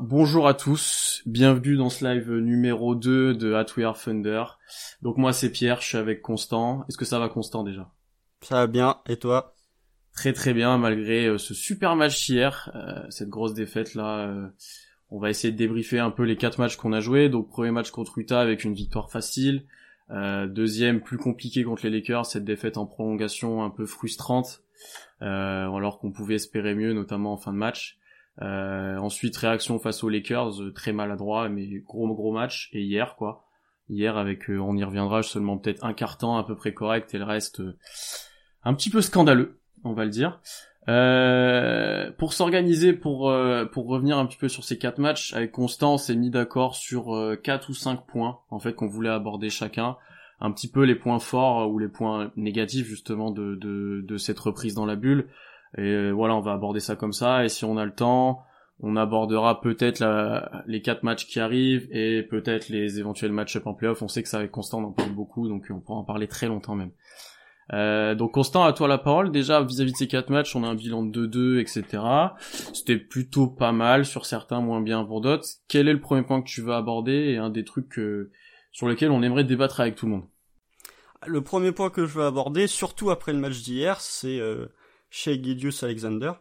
Bonjour à tous, bienvenue dans ce live numéro 2 de At We Are Thunder. Donc moi c'est Pierre, je suis avec Constant. Est-ce que ça va Constant déjà? Ça va bien, et toi? Très très bien malgré euh, ce super match hier, euh, cette grosse défaite là. euh, on va essayer de débriefer un peu les quatre matchs qu'on a joués. Donc premier match contre Utah avec une victoire facile. Euh, deuxième plus compliqué contre les Lakers, cette défaite en prolongation un peu frustrante. euh, alors qu'on pouvait espérer mieux, notamment en fin de match. Euh, ensuite réaction face aux Lakers, euh, très maladroit, mais gros gros match. Et hier quoi, hier avec, euh, on y reviendra, seulement peut-être un quart temps à peu près correct et le reste un petit peu scandaleux, on va le dire. Pour s'organiser, pour pour revenir un petit peu sur ces quatre matchs, avec Constant, on s'est mis d'accord sur quatre ou cinq points en fait qu'on voulait aborder chacun, un petit peu les points forts ou les points négatifs justement de, de cette reprise dans la bulle. Et euh, voilà, on va aborder ça comme ça. Et si on a le temps, on abordera peut-être les quatre matchs qui arrivent et peut-être les éventuels match-up en playoff. On sait que ça avec Constant, on en parle beaucoup, donc on pourra en parler très longtemps même. Euh, donc Constant, à toi la parole. Déjà vis-à-vis de ces quatre matchs, on a un bilan de 2-2, etc. C'était plutôt pas mal sur certains, moins bien pour d'autres. Quel est le premier point que tu veux aborder et un des trucs que- sur lesquels on aimerait débattre avec tout le monde? Le premier point que je veux aborder, surtout après le match d'hier, c'est euh, Shea Gidius Alexander.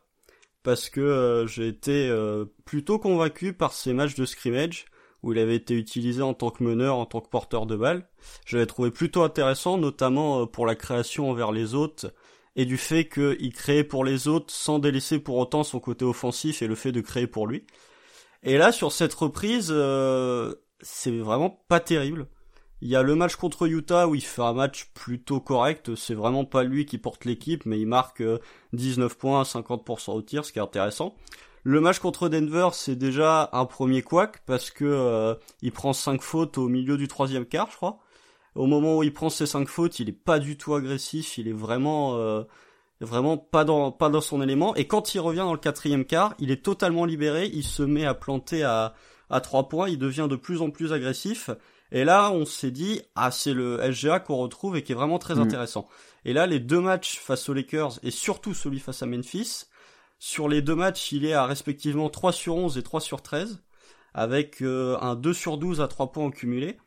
Parce que euh, j'ai été euh, plutôt convaincu par ces matchs de scrimmage où il avait été utilisé en tant que meneur, en tant que porteur de balle. Je l'avais trouvé plutôt intéressant, notamment euh, pour la création envers les autres et du fait qu'il créait pour les autres sans délaisser pour autant son côté offensif et le fait de créer pour lui. Et là, sur cette reprise, c'est vraiment pas terrible. Il y a le match contre Utah où il fait un match plutôt correct. C'est vraiment pas lui qui porte l'équipe, mais il marque euh, 19 points, 50% au tir, ce qui est intéressant. Le match contre Denver, c'est déjà un premier couac parce que euh, il prend 5 fautes au milieu du troisième quart, je crois. Au moment où il prend ses 5 fautes, il est pas du tout agressif, il est vraiment euh, vraiment pas dans pas dans son élément. Et quand il revient dans le quatrième quart, il est totalement libéré, il se met à planter à à 3 points, il devient de plus en plus agressif. Et là, on s'est dit, ah, c'est le SGA qu'on retrouve et qui est vraiment très Mhm. intéressant. Et là, les deux matchs face aux Lakers et surtout celui face à Memphis, sur les deux matchs, il est à respectivement 3 sur 11 et 3 sur 13, avec euh, un 2 sur 12 à 3 points en cumulé.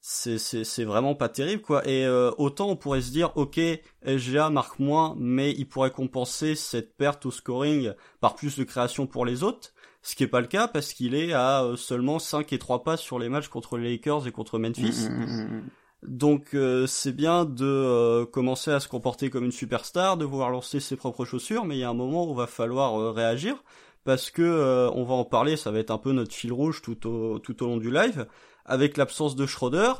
C'est, c'est, c'est vraiment pas terrible, quoi. Et euh, autant on pourrait se dire, ok, SGA marque moins, mais il pourrait compenser cette perte au scoring par plus de création pour les autres. Ce qui est pas le cas parce qu'il est à euh, seulement 5 et 3 passes sur les matchs contre les Lakers et contre Memphis. Mm, mm, mm. Donc euh, c'est bien de euh, commencer à se comporter comme une superstar, de vouloir lancer ses propres chaussures, mais il y a un moment où va falloir euh, réagir parce que euh, on va en parler, ça va être un peu notre fil rouge tout au tout au long du live. Avec l'absence de Schroeder,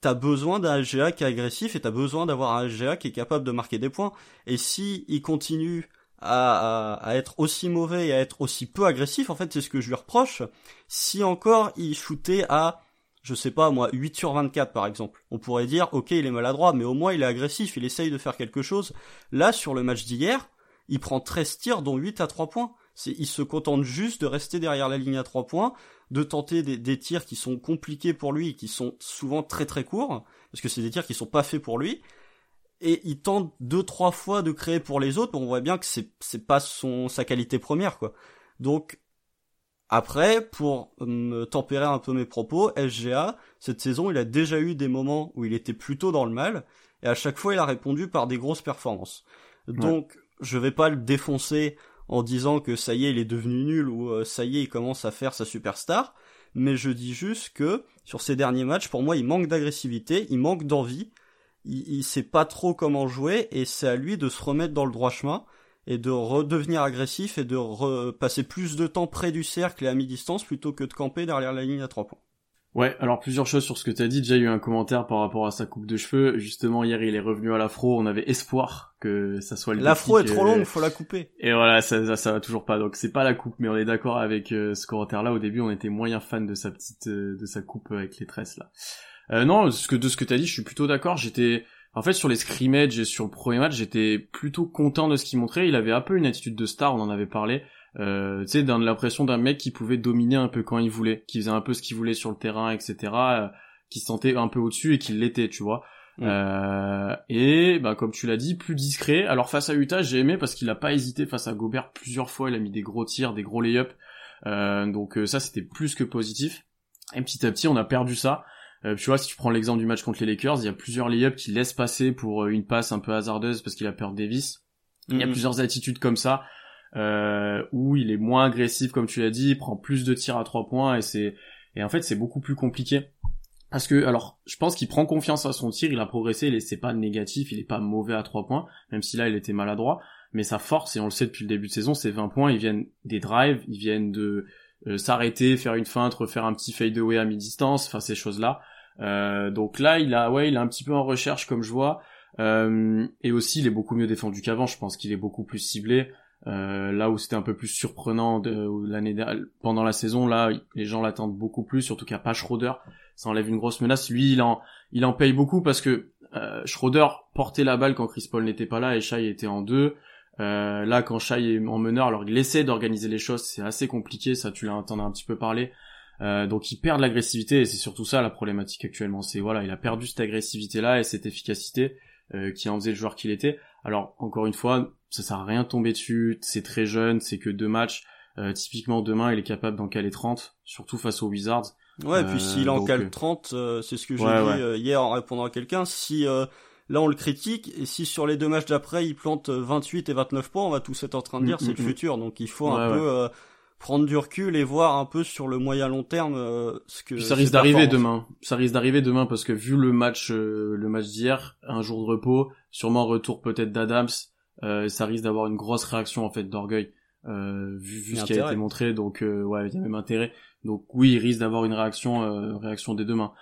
t'as besoin d'un LGA qui est agressif et t'as besoin d'avoir un LGA qui est capable de marquer des points. Et si il continue à, à, à être aussi mauvais et à être aussi peu agressif, en fait c'est ce que je lui reproche. Si encore il shootait à je sais pas moi, 8 sur 24 par exemple. On pourrait dire, ok, il est maladroit, mais au moins il est agressif, il essaye de faire quelque chose. Là, sur le match d'hier, il prend 13 tirs, dont 8 à 3 points. Il se contente juste de rester derrière la ligne à 3 points, de tenter des, des tirs qui sont compliqués pour lui, qui sont souvent très très courts, parce que c'est des tirs qui sont pas faits pour lui. Et il tente deux trois fois de créer pour les autres, mais on voit bien que c'est, c'est pas son, sa qualité première, quoi. Donc, après, pour me tempérer un peu mes propos, SGA, cette saison, il a déjà eu des moments où il était plutôt dans le mal, et à chaque fois, il a répondu par des grosses performances. Donc, je vais pas le défoncer en disant que ça y est, il est devenu nul, ou euh, ça y est, il commence à faire sa superstar, mais je dis juste que, sur ces derniers matchs, pour moi, il manque d'agressivité, il manque d'envie, il, il sait pas trop comment jouer, et c'est à lui de se remettre dans le droit chemin, et de redevenir agressif et de passer plus de temps près du cercle et à mi-distance plutôt que de camper derrière la ligne à trois points. Ouais, alors plusieurs choses sur ce que t'as dit. Déjà, il y a eu un commentaire par rapport à sa coupe de cheveux. Justement, hier, il est revenu à l'afro. On avait espoir que ça soit le L'afro est trop euh, longue, faut la couper. Et voilà, ça, ça, ça va toujours pas. Donc c'est pas la coupe, mais on est d'accord avec euh, ce commentaire-là. Au début, on était moyen fan de sa petite, euh, de sa coupe avec les tresses là. Euh, non, ce que de ce que t'as dit, je suis plutôt d'accord. J'étais, en fait, sur les scrimmages et sur le premier match, j'étais plutôt content de ce qu'il montrait. Il avait un peu une attitude de star, on en avait parlé. Euh, tu sais, l'impression d'un mec qui pouvait dominer un peu quand il voulait, qui faisait un peu ce qu'il voulait sur le terrain, etc. euh, qui se sentait un peu au-dessus et qui l'était, tu vois. Mm. Euh, et bah comme tu l'as dit, plus discret. Alors face à Utah, j'ai aimé parce qu'il a pas hésité face à Gobert plusieurs fois. Il a mis des gros tirs, des gros lay-ups. donc ça c'était plus que positif. Et petit à petit on a perdu ça. Tu vois, si tu prends l'exemple du match contre les Lakers, il y a plusieurs layups qui laissent passer pour une passe un peu hasardeuse parce qu'il a peur de Davis. Il y a mm-hmm. plusieurs attitudes comme ça euh, où il est moins agressif comme tu l'as dit, il prend plus de tirs à trois points et c'est et en fait c'est beaucoup plus compliqué parce que alors je pense qu'il prend confiance à son tir, il a progressé, et c'est pas négatif, il est pas mauvais à trois points, même si là il était maladroit, mais sa force et on le sait depuis le début de saison, c'est 20 points, ils viennent des drives, ils viennent de euh, s'arrêter, faire une feinte, refaire un petit fade away à mi-distance, enfin ces choses-là. Euh, donc là, il a ouais, il est un petit peu en recherche comme je vois. Euh, et aussi, il est beaucoup mieux défendu qu'avant. Je pense qu'il est beaucoup plus ciblé. Euh, là où c'était un peu plus surprenant l'année pendant la saison, là les gens l'attendent beaucoup plus, surtout qu'il n'y a pas Schroeder, ça enlève une grosse menace. Lui, il en il en paye beaucoup parce que euh, Schroeder portait la balle quand Chris Paul n'était pas là et Shai était en deux. Euh, là, quand Shai est en meneur, alors il essaie d'organiser les choses, c'est assez compliqué, ça tu l'as entendu un petit peu parler. Euh, donc il perd de l'agressivité et c'est surtout ça la problématique actuellement. C'est voilà, il a perdu cette agressivité là et cette efficacité euh, qui en faisait le joueur qu'il était. Alors encore une fois, ça sert à rien de tomber dessus, c'est très jeune, c'est que deux matchs. Euh, typiquement demain, il est capable d'en caler 30, surtout face aux Wizards. Ouais, et puis s'il en euh, cale 30, c'est ce que j'ai dit hier en répondant à quelqu'un, si là on le critique, et si sur les deux matchs d'après il plante 28 et 29 points, on va tous être en train de dire mm, c'est le mm, mm. futur, donc il faut un peu prendre du recul et voir un peu sur le moyen long terme euh, ce que ça risque d'arriver demain. Ça risque d'arriver demain parce que vu le match euh, le match d'hier un jour de repos sûrement retour peut-être d'Adams euh, ça risque d'avoir une grosse réaction en fait d'orgueil vu, vu ce qui a été montré. Donc ouais il y a même intérêt. Donc oui il risque d'avoir une réaction réaction dès demain.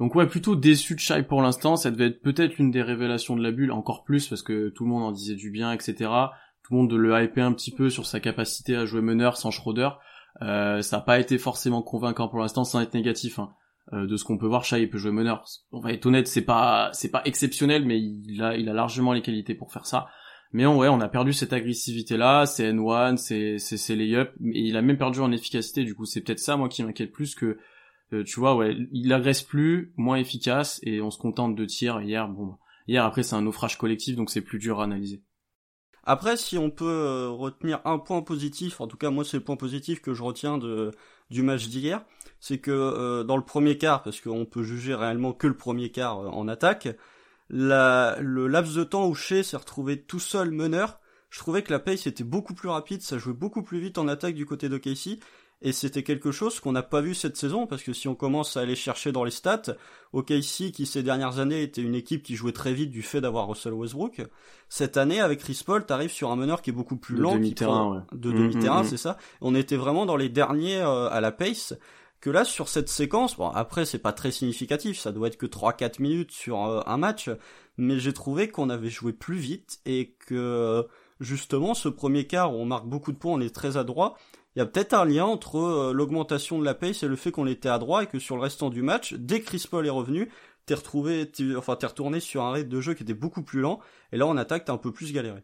Donc ouais plutôt déçu de Shai pour l'instant. Ça devait être peut-être l'une des révélations de la bulle encore plus parce que tout le monde en disait du bien etc tout le monde de le hyper un petit peu sur sa capacité à jouer meneur sans Schroeder. Euh, ça n'a pas été forcément convaincant pour l'instant sans être négatif. Hein. Euh, de ce qu'on peut voir, Shai peut jouer meneur. On va être honnête, c'est pas c'est pas exceptionnel, mais il a il a largement les qualités pour faire ça. Mais en vrai, on a perdu cette agressivité là, c'est N1, c'est c'est c'est layup, mais il a même perdu en efficacité. Du coup, c'est peut-être ça moi qui m'inquiète plus que euh, tu vois, ouais, il agresse plus, moins efficace, et on se contente de tirs. Hier, bon, hier après c'est un naufrage collectif, donc c'est plus dur à analyser. Après, si on peut euh, retenir un point positif, en tout cas moi c'est le point positif que je retiens de, du match d'hier, c'est que euh, dans le premier quart, parce qu'on peut juger réellement que le premier quart euh, en attaque, le laps de temps où Shea s'est retrouvé tout seul meneur, je trouvais que la pace était beaucoup plus rapide, ça jouait beaucoup plus vite en attaque du côté de Casey, et c'était quelque chose qu'on n'a pas vu cette saison, parce que si on commence à aller chercher dans les stats, OKC, qui ces dernières années était une équipe qui jouait très vite du fait d'avoir Russell Westbrook, cette année, avec Chris Paul, t'arrives sur un meneur qui est beaucoup plus lent. De demi-terrain, De mm, demi-terrain, mm, mm. c'est ça. On était vraiment dans les derniers euh, à la pace, que là, sur cette séquence, bon, après, c'est pas très significatif, ça doit être que 3-4 minutes sur euh, un match, mais j'ai trouvé qu'on avait joué plus vite, et que, justement, ce premier quart où on marque beaucoup de points, on est très adroit, il y a peut-être un lien entre euh, l'augmentation de la pace et le fait qu'on était à droit et que sur le restant du match, dès que Chris Paul est revenu, t'es retrouvé, enfin t'es retourné sur un rythme de jeu qui était beaucoup plus lent, et là en attaque t'as un peu plus galéré.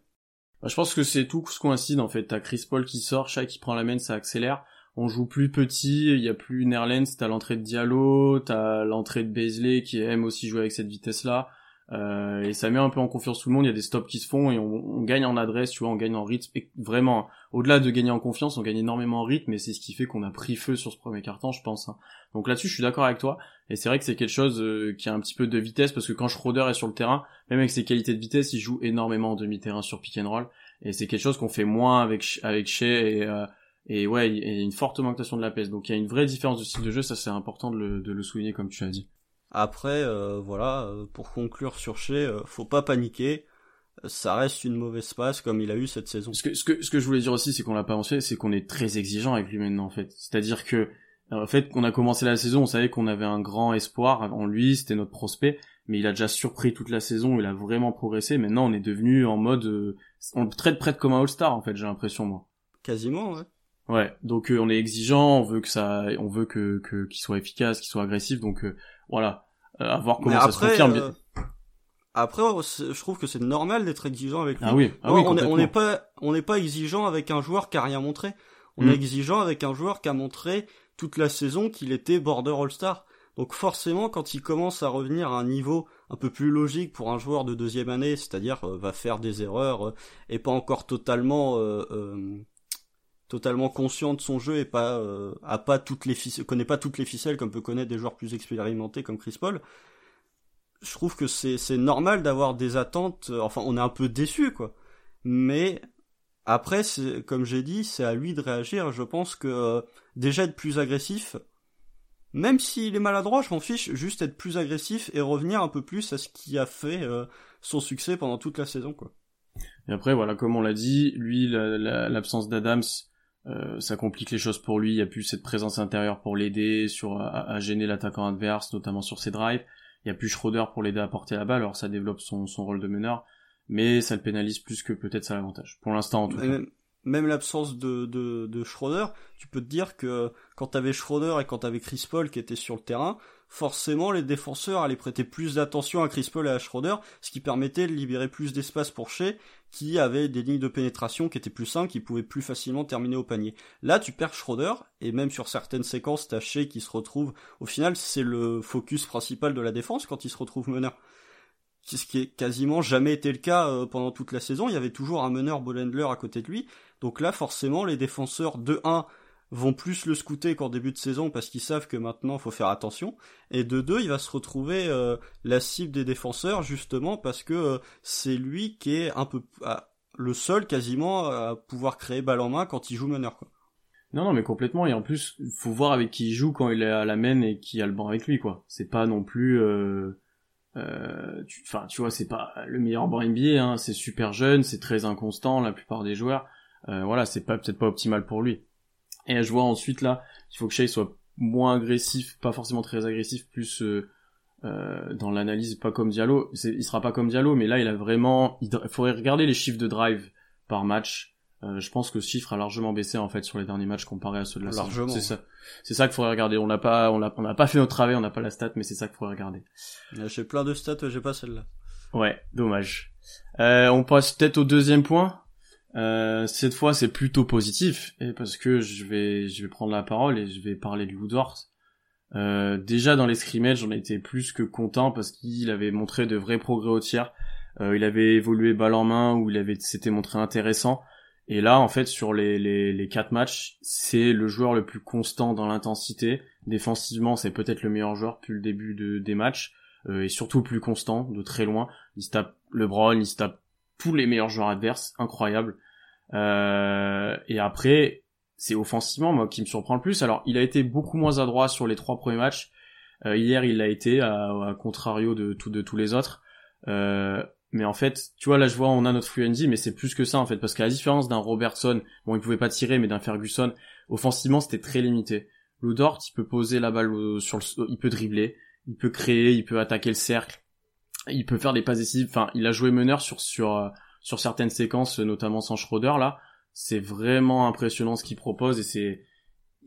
Bah, je pense que c'est tout ce coïncide en fait. T'as Chris Paul qui sort, Shaq qui prend la main, ça accélère. On joue plus petit, il y a plus Nerlens, t'as l'entrée de Diallo, t'as l'entrée de Beasley qui aime aussi jouer avec cette vitesse-là. Euh, et ça met un peu en confiance tout le monde. Il y a des stops qui se font et on, gagne en adresse, tu vois, on gagne en rythme. Et vraiment, au-delà de gagner en confiance, on gagne énormément en rythme et c'est ce qui fait qu'on a pris feu sur ce premier carton, je pense. Hein. Donc là-dessus, je suis d'accord avec toi. Et c'est vrai que c'est quelque chose euh, qui a un petit peu de vitesse parce que quand Schroeder est sur le terrain, même avec ses qualités de vitesse, il joue énormément en demi-terrain sur pick and roll. Et c'est quelque chose qu'on fait moins avec avec Shea et euh, et ouais, il une forte augmentation de la peste. Donc il y a une vraie différence de style de jeu, ça c'est important de le, souligner comme tu as dit. Après, euh, voilà, euh, pour conclure sur Shea, faut pas paniquer. Ça reste une mauvaise passe comme il a eu cette saison. Ce que, ce que, ce que je voulais dire aussi, c'est qu'on l'a pas mentionné, c'est qu'on est très exigeant avec lui maintenant, en fait. C'est-à-dire que, en fait, qu'on a commencé la saison, on savait qu'on avait un grand espoir en lui, c'était notre prospect, mais il a déjà surpris toute la saison, il a vraiment progressé. Maintenant, on est devenu en mode, on le traite près comme un All-Star, en fait, j'ai l'impression, moi. Quasiment, ouais. Ouais, donc on est exigeant, on veut que ça, on veut que qu'il soit efficace, qu'il soit agressif, donc voilà, euh, à voir comment ça se confirme. Euh, après, je trouve que c'est normal d'être exigeant avec lui. Ah oui, ah oui on n'est pas, on n'est pas exigeant avec un joueur qui a rien montré. On est mm. exigeant avec un joueur qui a montré toute la saison qu'il était border All-Star. Donc forcément, quand il commence à revenir à un niveau un peu plus logique pour un joueur de deuxième année, c'est-à-dire euh, va faire des erreurs et pas encore totalement totalement conscient de son jeu et pas euh, a pas toutes les ficelles, connaît pas toutes les ficelles comme peut connaître des joueurs plus expérimentés comme Chris Paul. Je trouve que c'est normal d'avoir des attentes. Euh, enfin, on est un peu déçu quoi. Mais après, comme j'ai dit, c'est à lui de réagir. Je pense que euh, déjà être plus agressif, même s'il est maladroit, je m'en fiche. Juste être plus agressif et revenir un peu plus à ce qui a fait son succès pendant toute la saison quoi. Et après, voilà, comme on l'a dit, lui, l'absence d'Adams, euh, ça complique les choses pour lui. Il y a plus cette présence intérieure pour l'aider, sur à, gêner l'attaquant adverse, notamment sur ses drives. Il y a plus Schroeder pour l'aider à porter la balle. Alors ça développe son, son rôle de meneur, mais ça le pénalise plus que peut-être ça l'avantage. Pour l'instant, en tout cas même l'absence de, de, de Schroeder, tu peux te dire que quand t'avais Schroeder et quand t'avais Chris Paul qui étaient sur le terrain, forcément les défenseurs allaient prêter plus d'attention à Chris Paul et à Schroeder, ce qui permettait de libérer plus d'espace pour Shea, qui avait des lignes de pénétration qui étaient plus simples, qui pouvaient plus facilement terminer au panier. Là, tu perds Schroeder, et même sur certaines séquences, t'as Shea qui se retrouve, au final, c'est le focus principal de la défense quand il se retrouve meneur ce qui est quasiment jamais été le cas euh, pendant toute la saison. Il y avait toujours un meneur Bolendler à côté de lui, donc là, forcément, les défenseurs de 1 vont plus le scouter qu'en début de saison parce qu'ils savent que maintenant faut faire attention. Et de 2, il va se retrouver euh, la cible des défenseurs justement parce que euh, c'est lui qui est un peu le seul quasiment à pouvoir créer balle en main quand il joue meneur. Quoi. Non, non, mais complètement. Et en plus, faut voir avec qui il joue quand il est à la main et qui a le banc avec lui, quoi. C'est pas non plus. Euh... Euh, enfin, tu, vois, c'est pas le meilleur banc NBA. Hein. C'est super jeune, c'est très inconstant la plupart des joueurs. Voilà, c'est pas peut-être pas optimal pour lui. Et je vois ensuite là, il faut que Shea soit moins agressif, pas forcément très agressif, plus euh, euh, dans l'analyse, pas comme Diallo. Il sera pas comme Diallo, mais là il a vraiment. Il faudrait regarder les chiffres de drive par match. je pense que ce chiffre a largement baissé en fait sur les derniers matchs comparé à ceux de la saison. C'est ça, c'est ça qu'il faudrait regarder. On n'a pas, on n'a pas fait notre travail, on n'a pas la stat, mais c'est ça qu'il faudrait regarder. J'ai plein de stats, j'ai pas celle-là. Ouais, dommage. on passe peut-être au deuxième point. Euh, cette fois, c'est plutôt positif, et parce que je vais, je vais prendre la parole et je vais parler du Woodworth. Euh, déjà dans les scrimmages, j'en étais plus que content parce qu'il avait montré de vrais progrès au tir. Euh, il avait évolué balle en main, où il avait s'était montré intéressant. Et là, en fait, sur les, les, les quatre matchs, c'est le joueur le plus constant dans l'intensité. Défensivement, c'est peut-être le meilleur joueur depuis le début de, des matchs. Euh, et surtout plus constant, de très loin. Il se tape LeBron, il se tape tous les meilleurs joueurs adverses, incroyable. Euh, et après, c'est offensivement moi qui me surprend le plus. Alors, il a été beaucoup moins adroit sur les trois premiers matchs. Euh, hier, il l'a été, à, contrario de, tous les autres. Euh, mais en fait, tu vois, là, je vois, on a notre free mais c'est plus que ça, en fait, parce qu'à la différence d'un Robertson, bon, il pouvait pas tirer, mais d'un Ferguson, offensivement, c'était très limité. Ludort, il peut poser la balle sur le, il peut dribbler, il peut créer, il peut attaquer le cercle, il peut faire des passes décisives. Enfin, il a joué meneur sur sur euh, sur certaines séquences, notamment sans Schroeder là. C'est vraiment impressionnant ce qu'il propose et c'est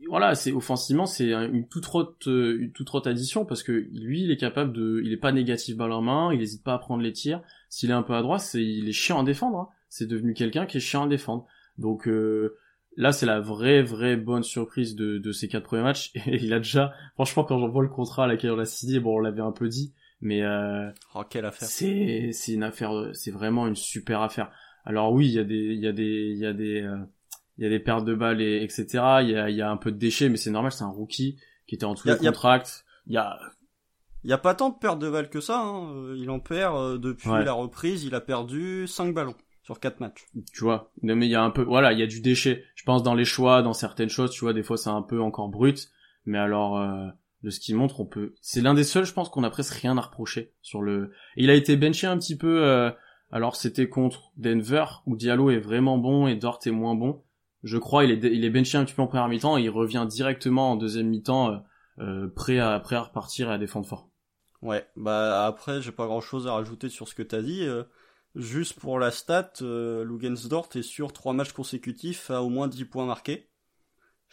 voilà, c'est offensivement c'est une toute autre une toute autre addition parce que lui il est capable de, il est pas négatif balle en main, il hésite pas à prendre les tirs. S'il est un peu à droite, c'est il est chiant à défendre. Hein. C'est devenu quelqu'un qui est chiant à défendre. Donc euh, là c'est la vraie vraie bonne surprise de, de ces quatre premiers matchs et il a déjà franchement quand j'en vois le contrat à laquelle on l'a signé bon on l'avait un peu dit mais euh, oh, quelle affaire. C'est c'est une affaire, c'est vraiment une super affaire. Alors oui, il y a des il y a des il y a des euh, il y a des pertes de balles et etc. Il y a il y a un peu de déchets, mais c'est normal, c'est un rookie qui était en tous les contracts. Il y a il y a pas tant de pertes de balles que ça. Hein. Euh, il en perd euh, depuis la reprise. Il a perdu 5 ballons sur 4 matchs. Tu vois, mais il y a un peu, voilà, il y a du déchet. Je pense dans les choix, dans certaines choses, tu vois, des fois c'est un peu encore brut. Mais alors, euh, de ce qu'il montre, on peut. C'est l'un des seuls, je pense, qu'on a presque rien à reprocher sur le. il a été benché un petit peu. Euh, alors c'était contre Denver où Diallo est vraiment bon et Dort est moins bon. Je crois il est il est benché un petit peu en première mi-temps et il revient directement en deuxième mi-temps euh, euh, prêt à prêt à repartir et à défendre fort. Ouais, bah après j'ai pas grand chose à rajouter sur ce que t'as dit. juste pour la stat, Lugensdort est sur trois matchs consécutifs à au moins 10 points marqués.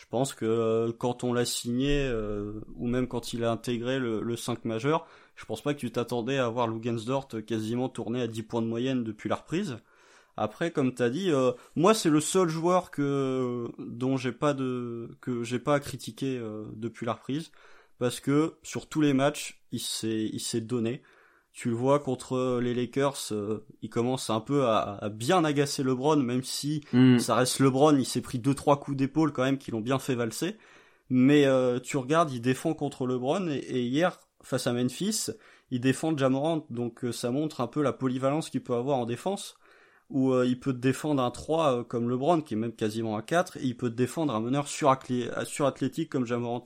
Je pense que euh, quand on l'a signé, euh, ou même quand il a intégré le, 5 majeur, je pense pas que tu t'attendais à voir Lugensdort quasiment tourner à 10 points de moyenne depuis la reprise. Après, comme t'as dit, euh, moi c'est le seul joueur que dont j'ai pas de que j'ai pas à critiquer depuis la reprise, parce que sur tous les matchs, il s'est il s'est donné. Tu le vois contre les Lakers, il commence un peu à, bien agacer LeBron, même si hmm. ça reste LeBron, il s'est pris deux trois coups d'épaule quand même qui l'ont bien fait valser. Mais tu regardes, il défend contre LeBron et, hier face à Memphis, il défend Jamorant, donc ça montre un peu la polyvalence qu'il peut avoir en défense où il peut te défendre un 3 comme LeBron, qui est même quasiment un 4, et il peut te défendre un meneur surathlétique comme Jamorant.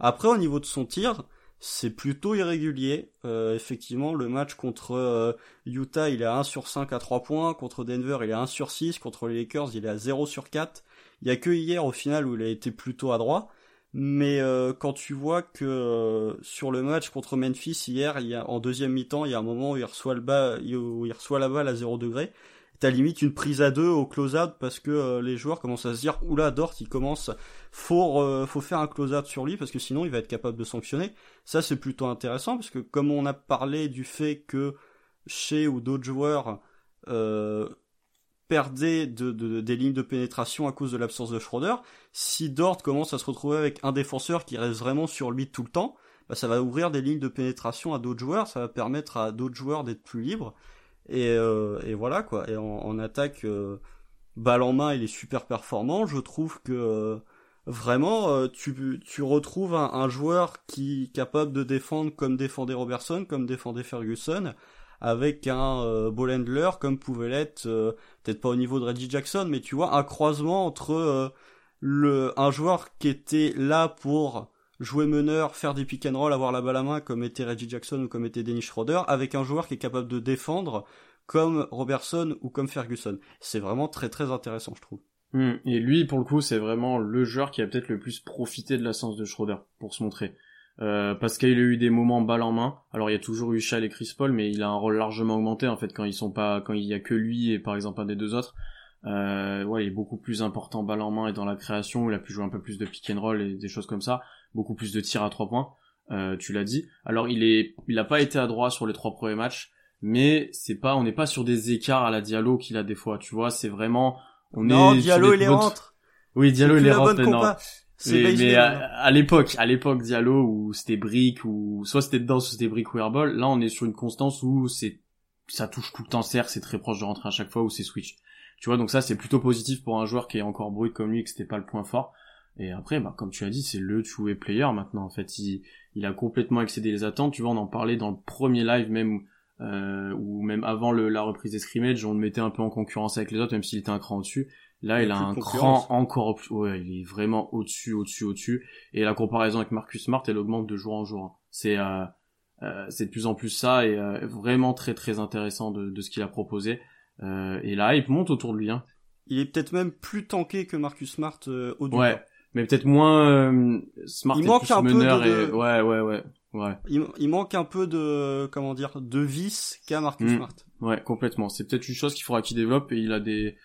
Après, au niveau de son tir, c'est plutôt irrégulier. Euh, effectivement, le match contre euh, Utah, il est à 1 sur 5 à 3 points. Contre Denver, il est à 1 sur 6. Contre les Lakers, il est à 0 sur 4. Il y a que hier, au final, où il a été plutôt adroit. Mais euh, quand tu vois que sur le match contre Memphis hier, il y a, en deuxième mi-temps, il y a un moment où il reçoit le bas, où il reçoit la balle à 0 degré t'as limite une prise à deux au close-out parce que euh, les joueurs commencent à se dire oula Dort il commence faut euh, faut faire un close-out sur lui parce que sinon il va être capable de sanctionner. Ça c'est plutôt intéressant parce que comme on a parlé du fait que chez ou d'autres joueurs euh, perdaient de, des lignes de pénétration à cause de l'absence de Schroeder si Dort commence à se retrouver avec un défenseur qui reste vraiment sur lui tout le temps bah, ça va ouvrir des lignes de pénétration à d'autres joueurs ça va permettre à d'autres joueurs d'être plus libres et, euh, et voilà quoi. Et en, attaque, euh, balle en main, il est super performant. Je trouve que euh, vraiment, tu, tu retrouves un, joueur qui est capable de défendre comme défendait Robertson, comme défendait Ferguson, avec un euh, Bolendler comme pouvait l'être, peut-être pas au niveau de Reggie Jackson, mais tu vois, un croisement entre le, un joueur qui était là pour jouer meneur, faire des pick and roll, avoir la balle à main comme était Reggie Jackson ou comme était Dennis Schroeder, avec un joueur qui est capable de défendre comme Robertson ou comme Ferguson. C'est vraiment très très intéressant, je trouve. Hmm. Et lui, pour le coup, c'est vraiment le joueur qui a peut-être le plus profité de la de Schroeder pour se montrer. Euh, parce qu'il a eu des moments balle en main. Alors il y a toujours eu Shal et Chris Paul, mais il a un rôle largement augmenté en fait quand ils sont pas, quand il y a que lui et par exemple un des deux autres. Euh, ouais, il est beaucoup plus important balle en main et dans la création, il a pu jouer un peu plus de pick and roll et des choses comme ça beaucoup plus de tirs à trois points. Euh, tu l'as dit. Alors il est, il a pas été à droit sur les trois premiers matchs, mais c'est pas, on n'est pas sur des écarts à la Diallo qu'il a des fois. Tu vois, c'est vraiment, on non, Diallo il les rentre. Oui, Diallo il les rentre maintenant. Mais, à, l'époque, à l'époque Diallo où c'était brick ou soit c'était dedans, soit c'était brick ou airball. Là, on est sur une constance où c'est, ça touche tout le temps cerf, c'est très proche de rentrer à chaque fois où c'est switch. Tu vois, donc ça c'est plutôt positif pour un joueur qui est encore brut comme lui et que c'était pas le point fort. Et après, bah, comme tu as dit, c'est le two-way player maintenant. En fait, il, il a complètement excédé les attentes. Tu vois, on en parlait dans le premier live même, euh, ou même avant le, la reprise des scrimmages, on le mettait un peu en concurrence avec les autres, même s'il était un cran au-dessus. Là, il, a un cran encore plus. Ouais, il est vraiment au-dessus, au-dessus, au-dessus. Et la comparaison avec Marcus Smart, elle augmente de jour en jour. C'est euh, euh, c'est de plus en plus ça et euh, vraiment très très intéressant de, de ce qu'il a proposé. Euh, et là, il monte autour de lui. Hein. Il est peut-être même plus tanké que Marcus Smart euh, au début. Ouais mais peut-être moins euh, smart il manque un peu de, ouais ouais ouais ouais. Il, manque un peu de comment dire de vice qu'a Marcus mm. Smart. Ouais complètement. C'est peut-être une chose qu'il faudra qu'il développe et il a des